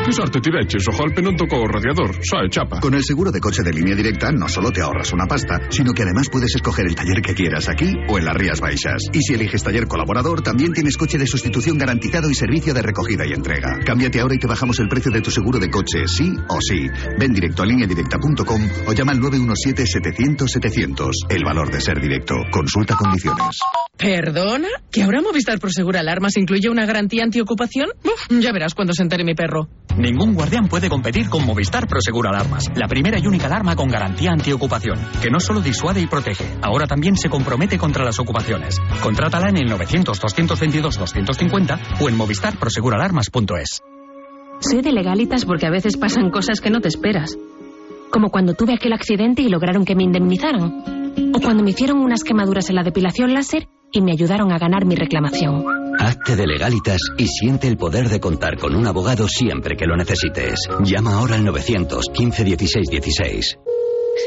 Che sorte ti vecchie, so colpe non tocó radiador, sai, chapa. Con el seguro de coche de línea directa no solo te ahorras una pasta, sino que además puedes escoger el taller que quieras aquí o en las Rías Baixas. Y si eliges taller colaborador, también tienes coche de sustitución garantizado y servicio de recogida y entrega. Cámbiate ahora y te bajamos el precio de tu seguro de coche, sí o sí. Ven directo a lineadirecta.com o llama al 917-700-700. El valor de ser directo. Consulta condiciones. ¿Perdona? ¿Que ahora Movistar Prosegur Alarmas incluye una garantía antiocupación? Uf, ya verás cuando se entere mi perro. Ningún guardián puede competir con Movistar Prosegur Alarmas, la primera y única alarma con garantía antiocupación, que no solo disuade y protege, ahora también se compromete contra las ocupaciones. Contrátala en el 900-222-250 o en movistarproseguralarmas.es. Soy de legalitas porque a veces pasan cosas que no te esperas. Como cuando tuve aquel accidente y lograron que me indemnizaran. O cuando me hicieron unas quemaduras en la depilación láser y me ayudaron a ganar mi reclamación. Hazte de legalitas y siente el poder de contar con un abogado siempre que lo necesites. Llama ahora al 915 16 16.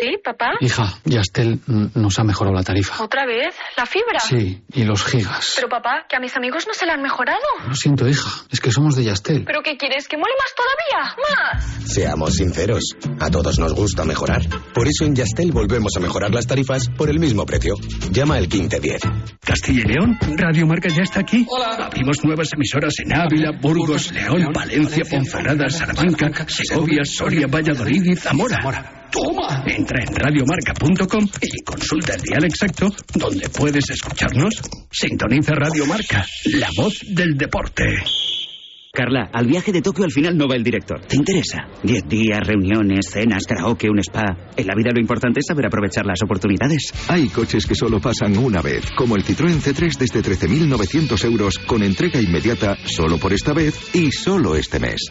¿Sí, papá? Hija, Yastel nos ha mejorado la tarifa. ¿Otra vez? ¿La fibra? Sí, y los gigas. Pero papá, que a mis amigos no se la han mejorado. Lo siento, hija, es que somos de Yastel. ¿Pero qué quieres? ¿Que mole más todavía? ¿Más? Seamos sinceros, a todos nos gusta mejorar. Por eso en Yastel volvemos a mejorar las tarifas por el mismo precio. Llama al 1510. Castilla y León, Radio Marca ya está aquí. Abrimos nuevas emisoras en Ávila, Burgos, León, Palencia, Ponferrada, Salamanca, Segovia, Soria, Valladolid y Zamora. ¡Toma! Entra en radiomarca.com y consulta el dial exacto donde puedes escucharnos. Sintoniza Radio Marca, la voz del deporte. Carla, al viaje de Tokio al final no va el director. ¿Te interesa? Diez días, reuniones, cenas, karaoke, un spa. En la vida lo importante es saber aprovechar las oportunidades. Hay coches que solo pasan una vez, como el Citroën C3 desde 13.900 euros con entrega inmediata solo por esta vez y solo este mes.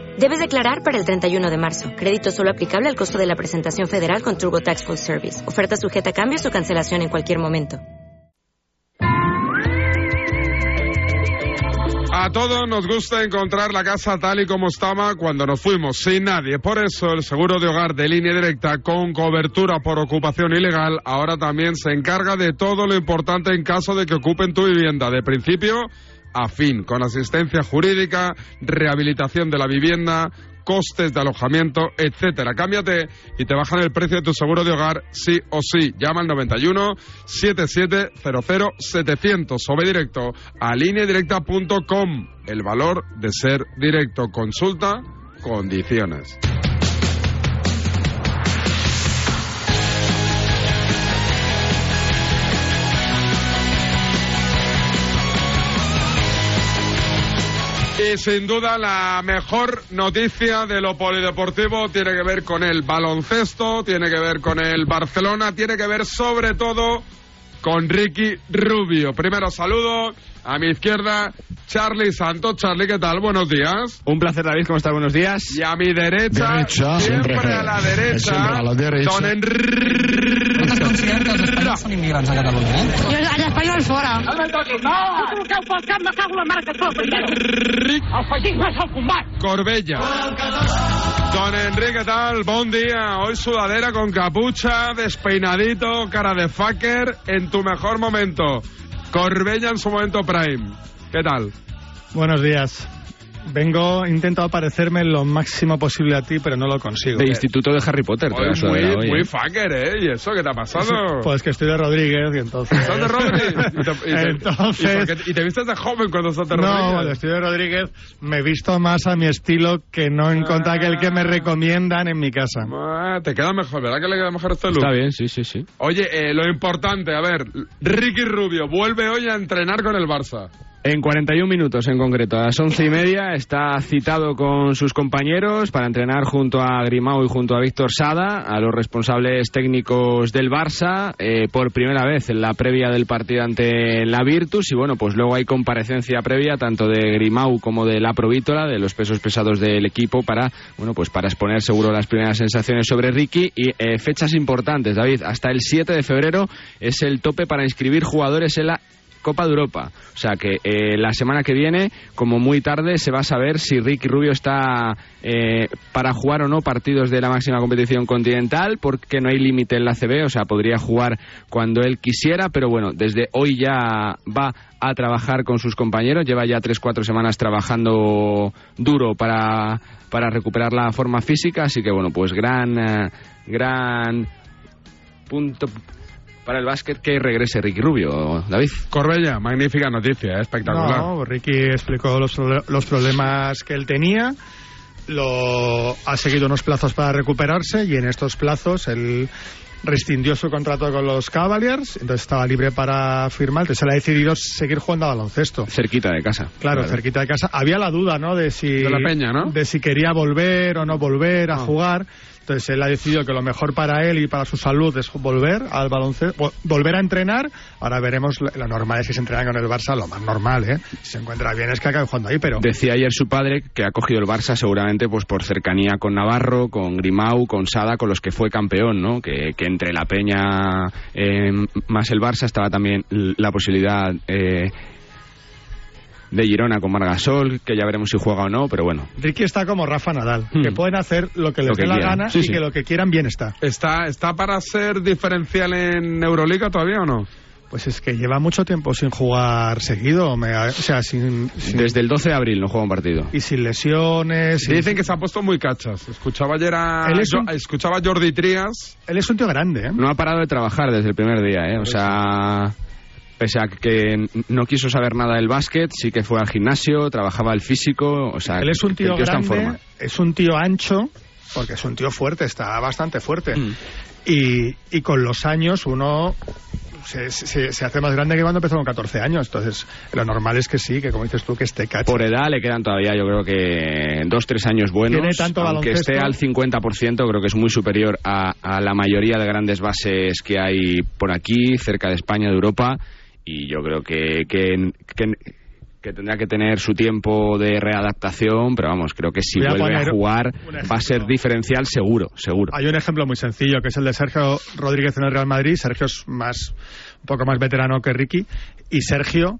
Debes declarar para el 31 de marzo. Crédito solo aplicable al costo de la presentación federal con Turbo Tax Full Service. Oferta sujeta a cambios o cancelación en cualquier momento. A todos nos gusta encontrar la casa tal y como estaba cuando nos fuimos, sin nadie. Por eso el seguro de hogar de línea directa con cobertura por ocupación ilegal ahora también se encarga de todo lo importante en caso de que ocupen tu vivienda, de principio a fin, con asistencia jurídica, rehabilitación de la vivienda, costes de alojamiento, etcétera. Cámbiate y te bajan el precio de tu seguro de hogar sí o sí. Llama al 91 7700 700 o ve directo a lineadirecta.com. El valor de ser directo. Consulta condiciones. Y sin duda la mejor noticia de lo polideportivo tiene que ver con el baloncesto, tiene que ver con el Barcelona, tiene que ver sobre todo con Ricky Rubio. Primero saludo a mi izquierda, Charlie Santos. Charlie, ¿qué tal? Buenos días. Un placer, David, ¿cómo estás? Buenos días. Y a mi derecha, Derecha, siempre, siempre. a la derecha, Siempre a la derecha. don Enrique. Consideren que els espanyols són immigrants a Catalunya, eh? I els espanyols fora. No me toquis, no! Tu truqueu pel camp, me cago la mare que tot, El feixisme és el combat! Corbella. Don Enrique, ¿qué tal? Buen día. Hoy sudadera con capucha, despeinadito, cara de fucker, en tu mejor momento. Corbella en su momento prime. ¿Qué tal? Buenos días. Vengo, intento parecerme lo máximo posible a ti, pero no lo consigo. De Instituto de Harry Potter, te la sudadera muy, muy ¿eh? fucker, ¿eh? ¿Y eso qué te ha pasado? Pues que estoy de Rodríguez y entonces... ¿Estás de Rodríguez? ¿Y te, y te- Entonces- ¿y por qué- y te vistes de joven cuando estás de No, Rodríguez? cuando estoy de Rodríguez me he visto más a mi estilo que no en contra que el que me recomiendan en mi casa. Ah, te queda mejor, ¿verdad que le queda mejor este look? Está bien, sí, sí, sí. Oye, eh, lo importante, a ver, Ricky Rubio vuelve hoy a entrenar con el Barça. En 41 minutos en concreto, a las once y media, está citado con sus compañeros para entrenar junto a Grimau y junto a Víctor Sada, a los responsables técnicos del Barça, eh, por primera vez en la previa del partido ante la Virtus. Y bueno, pues luego hay comparecencia previa tanto de Grimau como de la Provítola, de los pesos pesados del equipo, para bueno pues para exponer seguro las primeras sensaciones sobre Ricky. Y eh, fechas importantes, David, hasta el 7 de febrero es el tope para inscribir jugadores en la Copa de Europa. O sea que eh, la semana que viene, como muy tarde, se va a saber si Ricky Rubio está eh, para jugar o no partidos de la máxima competición continental, porque no hay límite en la CB, o sea, podría jugar cuando él quisiera, pero bueno, desde hoy ya va a trabajar con sus compañeros, lleva ya 3-4 semanas trabajando duro para, para recuperar la forma física, así que bueno, pues gran, eh, gran punto para el básquet que regrese Ricky Rubio, David. Corbella, magnífica noticia, eh, espectacular. No, Ricky explicó los, los problemas que él tenía, lo ha seguido unos plazos para recuperarse y en estos plazos él rescindió su contrato con los Cavaliers, entonces estaba libre para firmar, entonces él ha decidido seguir jugando a baloncesto. Cerquita de casa. Claro, cerquita de casa. Había la duda, ¿no? De si, De la Peña, ¿no? de si quería volver o no volver a jugar. Entonces él ha decidido que lo mejor para él y para su salud es volver al baloncesto, volver a entrenar. Ahora veremos, lo normal es que se entrenan con el Barça, lo más normal, ¿eh? Si se encuentra bien es que acabe jugando ahí, pero... Decía ayer su padre que ha cogido el Barça seguramente pues por cercanía con Navarro, con Grimau, con Sada, con los que fue campeón, ¿no? Que, que entre la Peña eh, más el Barça estaba también la posibilidad eh, de Girona con Margasol, que ya veremos si juega o no, pero bueno. Ricky está como Rafa Nadal, que pueden hacer lo que les Hmm. Lo que dé la quieran. gana Sí, y sí. que lo que quieran bien está. ¿Está, ¿Está para ser diferencial en Euroliga todavía o no? Pues es que lleva mucho tiempo sin jugar seguido, me- o sea, sin, sin- Desde el 12 de abril no juega un partido. y sin lesiones. Y- dicen que se ha puesto muy cachas. Escuchaba ayer a, Él es un- yo- escuchaba a Jordi Trías. Él es un tío grande, ¿eh? No ha parado de trabajar desde el primer día, ¿eh? O sea, pese a que no quiso saber nada del básquet, sí que fue al gimnasio, trabajaba el físico, o sea, Él es un tío está en grande, forma. es un tío ancho, porque es un tío fuerte, está bastante fuerte. Mm. Y, y con los años uno se, se- se hace más grande que cuando empezó con 14 años. Entonces, lo normal es que sí, que como dices tú, que esté cacho. Por edad le quedan todavía, yo creo que dos, tres años buenos. Tiene tanto aunque esté al 50%, creo que es muy superior a, a la mayoría de grandes bases que hay por aquí, cerca de España, de Europa. Y yo creo que, que, que- que tendrá que tener su tiempo de readaptación, pero vamos, creo que si Voy vuelve a jugar va a ser diferencial seguro, seguro. Hay un ejemplo muy sencillo, que es el de Sergio Rodríguez en el Real Madrid. Sergio es más, un poco más veterano que Ricky. Y Sergio,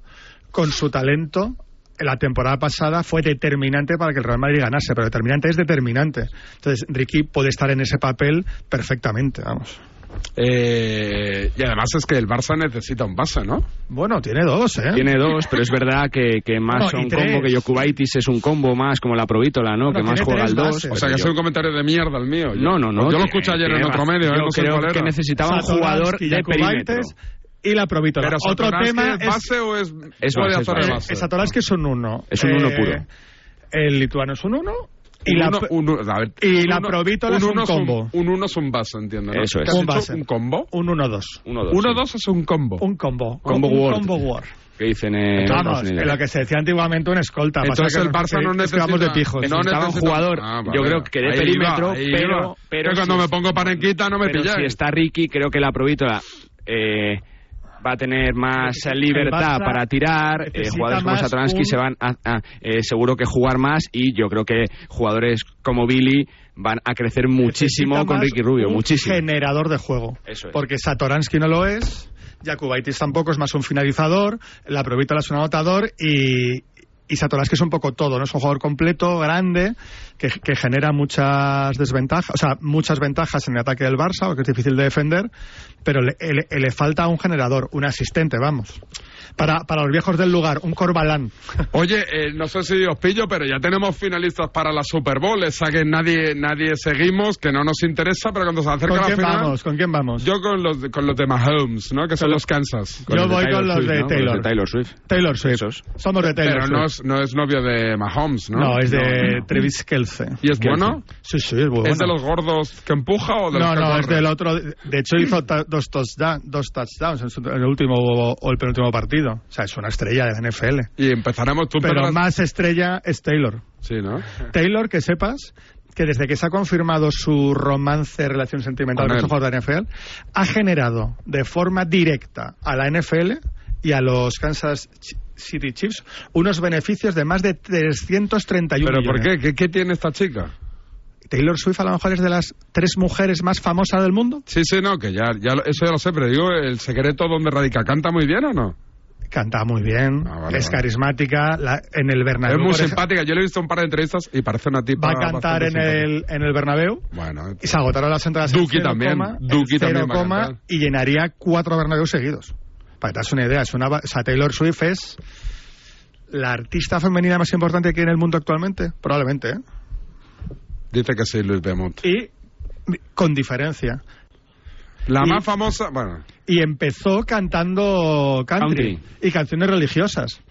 con su talento, la temporada pasada fue determinante para que el Real Madrid ganase, pero determinante es determinante. Entonces, Ricky puede estar en ese papel perfectamente, vamos. Eh, y además es que el Barça necesita un base, ¿no? Bueno, tiene dos, ¿eh? Tiene dos, pero es verdad que, que más No, son tres. combo, que Jokubaitis es un combo más como la Provítola, ¿no? Bueno, que más juega al dos. bases. O sea, que es un comentario de mierda el mío. No, no, no. Yo lo escuché ayer en otro medio, ¿eh? Yo creo que era. necesitaba un jugador de perímetro. Y la Provítola. Pero Otro tema es base o es, Es base, es base. es un uno. Es un uno puro. El lituano es un uno y la, uno- un uno- a ver, y la uno- Provítola es un combo. Un uno es un base, entiendo. ¿no? Eso es. ¿Qué has Un base. ¿Un combo? un 1-2. Uno, dos. Uno, sí. dos es un combo. Un combo. Combo un Word. combo war. Que dicen en Vamos, en lo que se decía antiguamente un escolta. Entonces que el Barça no es que necesita... de pijos. no Necesitaba un jugador, Ah, yo creo que de Ahí perímetro, iba, pero- iba. pero Que cuando si- me pongo parenquita no me Pero pilláis. si está Ricky, creo que la Provítola eh, va a tener más libertad para tirar. eh, jugadores como más Satoransky un- se van a, a, eh, seguro que jugar más y yo creo que jugadores como Billy van a crecer muchísimo Necesita con Ricky Rubio, un muchísimo. generador de juego. Eso es. Porque Satoransky no lo es, Jakubaitis tampoco es más un finalizador, la Provítola es un anotador y, y Satoransky es un poco todo, ¿no? Es un jugador completo, grande, que, que genera muchas desventajas, o sea, muchas ventajas en el ataque del Barça, porque es difícil de defender, pero le- le falta un generador, un asistente, vamos. Para, para los viejos del lugar, un Corbalán. Oye, eh, no sé si os pillo, pero ya tenemos finalistas para la Super Bowl. Esa que nadie, nadie seguimos, que no nos interesa, pero cuando se acerca ¿Con la quién final... vamos? ¿Con quién vamos? Yo con los, de- con los de Mahomes, ¿no? Que son los Kansas. Yo voy con los de ¿no? Taylor. Los de Taylor Swift. Taylor Swift. Esos. Somos de Taylor Pero Swift. no es, no es novio de Mahomes, ¿no? No, es de. Travis Kelce. ¿Y es bueno? Sí, sí, es bueno. ¿Es de los gordos que empuja o de los No, que no, es del otro. De hecho, hizo ta- dos, touchdown- dos touchdowns en, su- en el último o el penúltimo partido. O sea, es una estrella de la NFL. Y empezaremos tú Pero más estrella es Taylor. Sí, ¿no? Taylor, que sepas que desde que se ha confirmado su romance, relación sentimental Con con de la NFL, ha generado de forma directa a la NFL y a los Kansas City Chiefs unos beneficios de más de 331 ¿Pero por qué? qué? qué tiene esta chica? Taylor Swift a lo mejor es de las tres mujeres más famosas del mundo. Sí, sí, no, que ya, ya eso ya lo sé, pero digo, ¿el secreto dónde radica? ¿Canta muy bien o no? Canta muy bien, Ah, vale, es vale. carismática, la- en el Bernabéu. es muy simpática, yo le he visto un par de entrevistas y parece una tipa Va a cantar en el, en el Bernabéu. Bueno, y se agotaron las entradas. en Duki cero también, coma, en Duki cero también coma, y llenaría cuatro Bernabéu seguidos. Para que te das una idea, es una, o sea, Taylor Swift es la artista femenina más importante que hay en el mundo actualmente, probablemente, ¿eh? dice que sí, Luis Bemont. Y con diferencia. La Y- más famosa, bueno, Y empezó cantando country, Country. y canciones religiosas.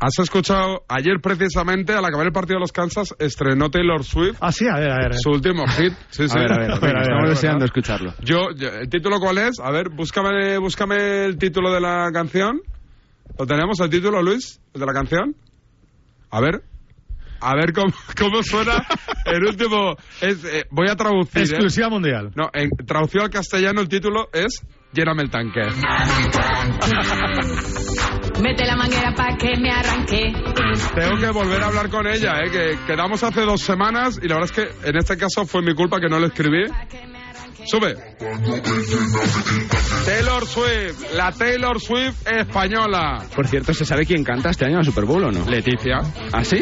has escuchado, ayer precisamente, al acabar el partido de los Kansas, estrenó Taylor Swift Ah, sí, a ver, a ver. su último hit. Sí, sí. A ver, a ver, A ver, a ver, estamos a ver, deseando escucharlo. Yo, yo- ¿el título cuál es? A ver, búscame, búscame el título de la canción. ¿Lo tenemos el título, Luis? ¿El de la canción? A ver. A ver cómo, cómo suena el último. Es, eh, voy a traducir. ¿eh? Exclusiva mundial. No, en traducción al castellano el título es Lléname el tanque. Mete la manguera pa' que me arranque. Tengo que volver a hablar con ella, ¿eh? que quedamos hace dos semanas y la verdad es que en este caso fue mi culpa que no le escribí. Sube. Taylor Swift, la Taylor Swift española. Por cierto, ¿se sabe quién canta este año en la Super Bowl o no? Leticia. ¿Ah, sí?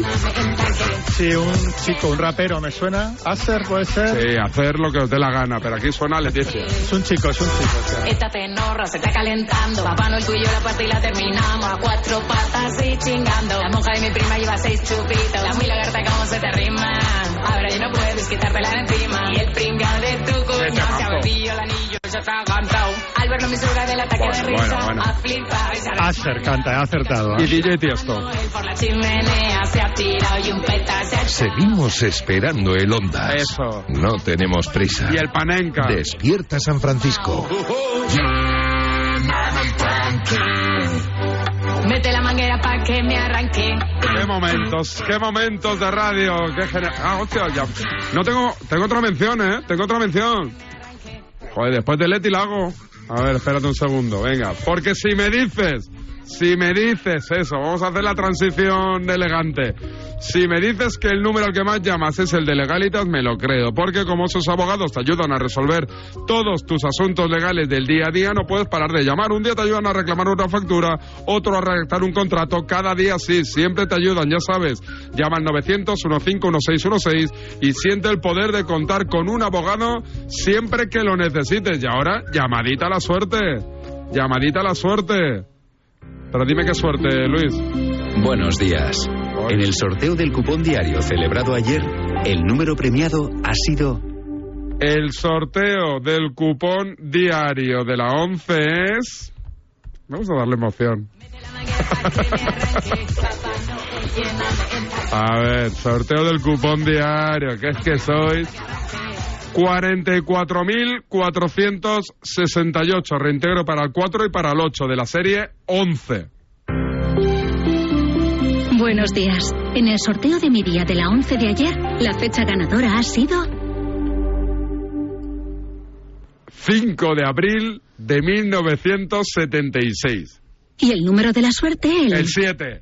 Sí, un chico, un rapero, me suena. Acer puede ser. Sí, hacer lo que os dé la gana, pero aquí suena Leticia. Es un chico, es un chico. o sea. Esta tenorra se está calentando. Papá no el tuyo, la pasta y la terminamos. A cuatro patas y chingando. La monja de mi prima lleva seis chupitos. La muy lagarta, ¿cómo se te rima? Ahora ya no puedes quitártela encima. Y el pringao de tu cuñado Bueno, de risa. bueno, bueno. A flipar y se ha canta, acertado. Y ¿eh? DJ Tiesto. Seguimos esperando el Ondas. Eso. No tenemos prisa. Y el Panenka. Despierta San Francisco. Mete la manguera pa' que me arranque. Qué momentos, qué momentos de radio, qué genial. Ah, hostia, ya. No tengo, tengo otra mención, ¿eh? Tengo otra mención. Joder, después de Leti la hago. A ver, espérate un segundo, venga. Porque si me dices si me dices eso, vamos a hacer la transición elegante. Si me dices que el número al que más llamas es el de legalitas, me lo creo. Porque como esos abogados te ayudan a resolver todos tus asuntos legales del día a día, no puedes parar de llamar. Un día te ayudan a reclamar una factura, otro a redactar un contrato. Cada día sí, siempre te ayudan, ya sabes. Llama al 900-151616 y siente el poder de contar con un abogado siempre que lo necesites. Y ahora, llamadita a la suerte. Llamadita a la suerte. Pero dime qué suerte, Luis. Buenos días. En el sorteo del cupón diario celebrado ayer, el número premiado ha sido... El sorteo del cupón diario de la 11 es... Vamos a darle emoción. A ver, sorteo del cupón diario, que es que sois 44.468, reintegro para el 4 y para el 8 de la serie 11. Buenos días. En el sorteo de mi día de la 11 de ayer, la fecha ganadora ha sido 5 de abril de 1976. y el número de la suerte el... El 7.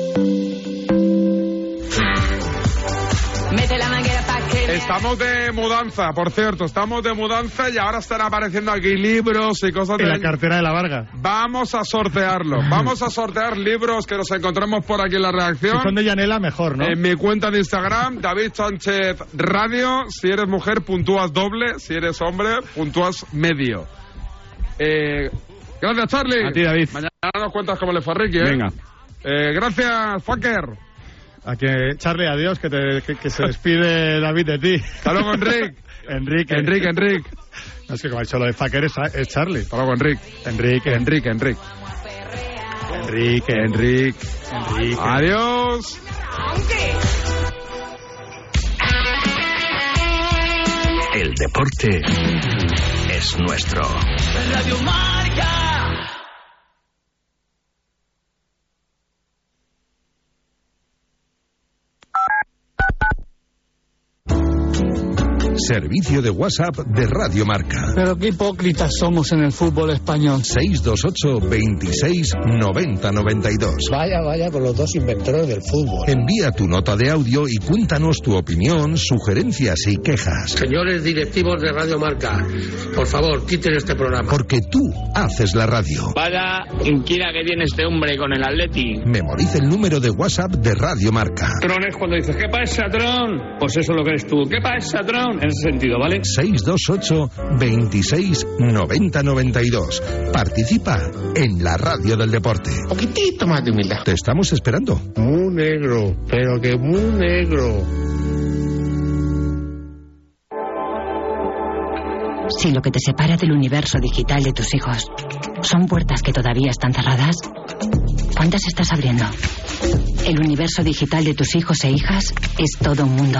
Estamos de mudanza, por cierto, estamos de mudanza y ahora están apareciendo aquí libros y cosas En de... la cartera de la Varga. Vamos a sortearlo. Vamos a sortear libros que nos encontramos por aquí en la Si redacción. son de Yanela, mejor, ¿no? En mi cuenta de Instagram, David Sánchez Radio. Si eres mujer, puntúas doble. Si eres hombre, puntúas medio. Eh, gracias, Charlie. A ti, David. Mañana nos cuentas cómo le fue a Ricky, ¿eh? Venga. Eh, gracias, Fucker. A que, Charlie, adiós, que, te- que, que se despide David de ti. Hasta luego, Enric. Enrique. Enrique, Enrique. No, es que como ha dicho lo de Faker es, es Charlie. Hasta luego, Enrique. Enrique. Enrique, Enrique. Enrique. Enrique. Enrique. Adiós. El deporte es nuestro. Radio. Servicio de WhatsApp de Radio Marca. Pero qué hipócritas somos en el fútbol español. 628 26 90 92. Vaya, vaya con los dos inventores del fútbol. Envía tu nota de audio y cuéntanos tu opinión, sugerencias y quejas. Señores directivos de Radio Marca, por favor, quiten este programa. Porque tú haces la radio. Vaya inquina que tiene este hombre con el Atleti. Memoriza el número de WhatsApp de Radio Marca. Tron es cuando dices, ¿qué pasa, Tron? Pues eso es lo que eres tú. ¿Qué pasa, Tron? En ese sentido, ¿vale? 628 26 90 92. Participa en la radio del deporte. Un poquitito más de humildad. Te estamos esperando. Muy negro, pero que muy negro. Si lo que te separa del universo digital de tus hijos son puertas que todavía están cerradas, ¿cuántas estás abriendo? El universo digital de tus hijos e hijas es todo un mundo.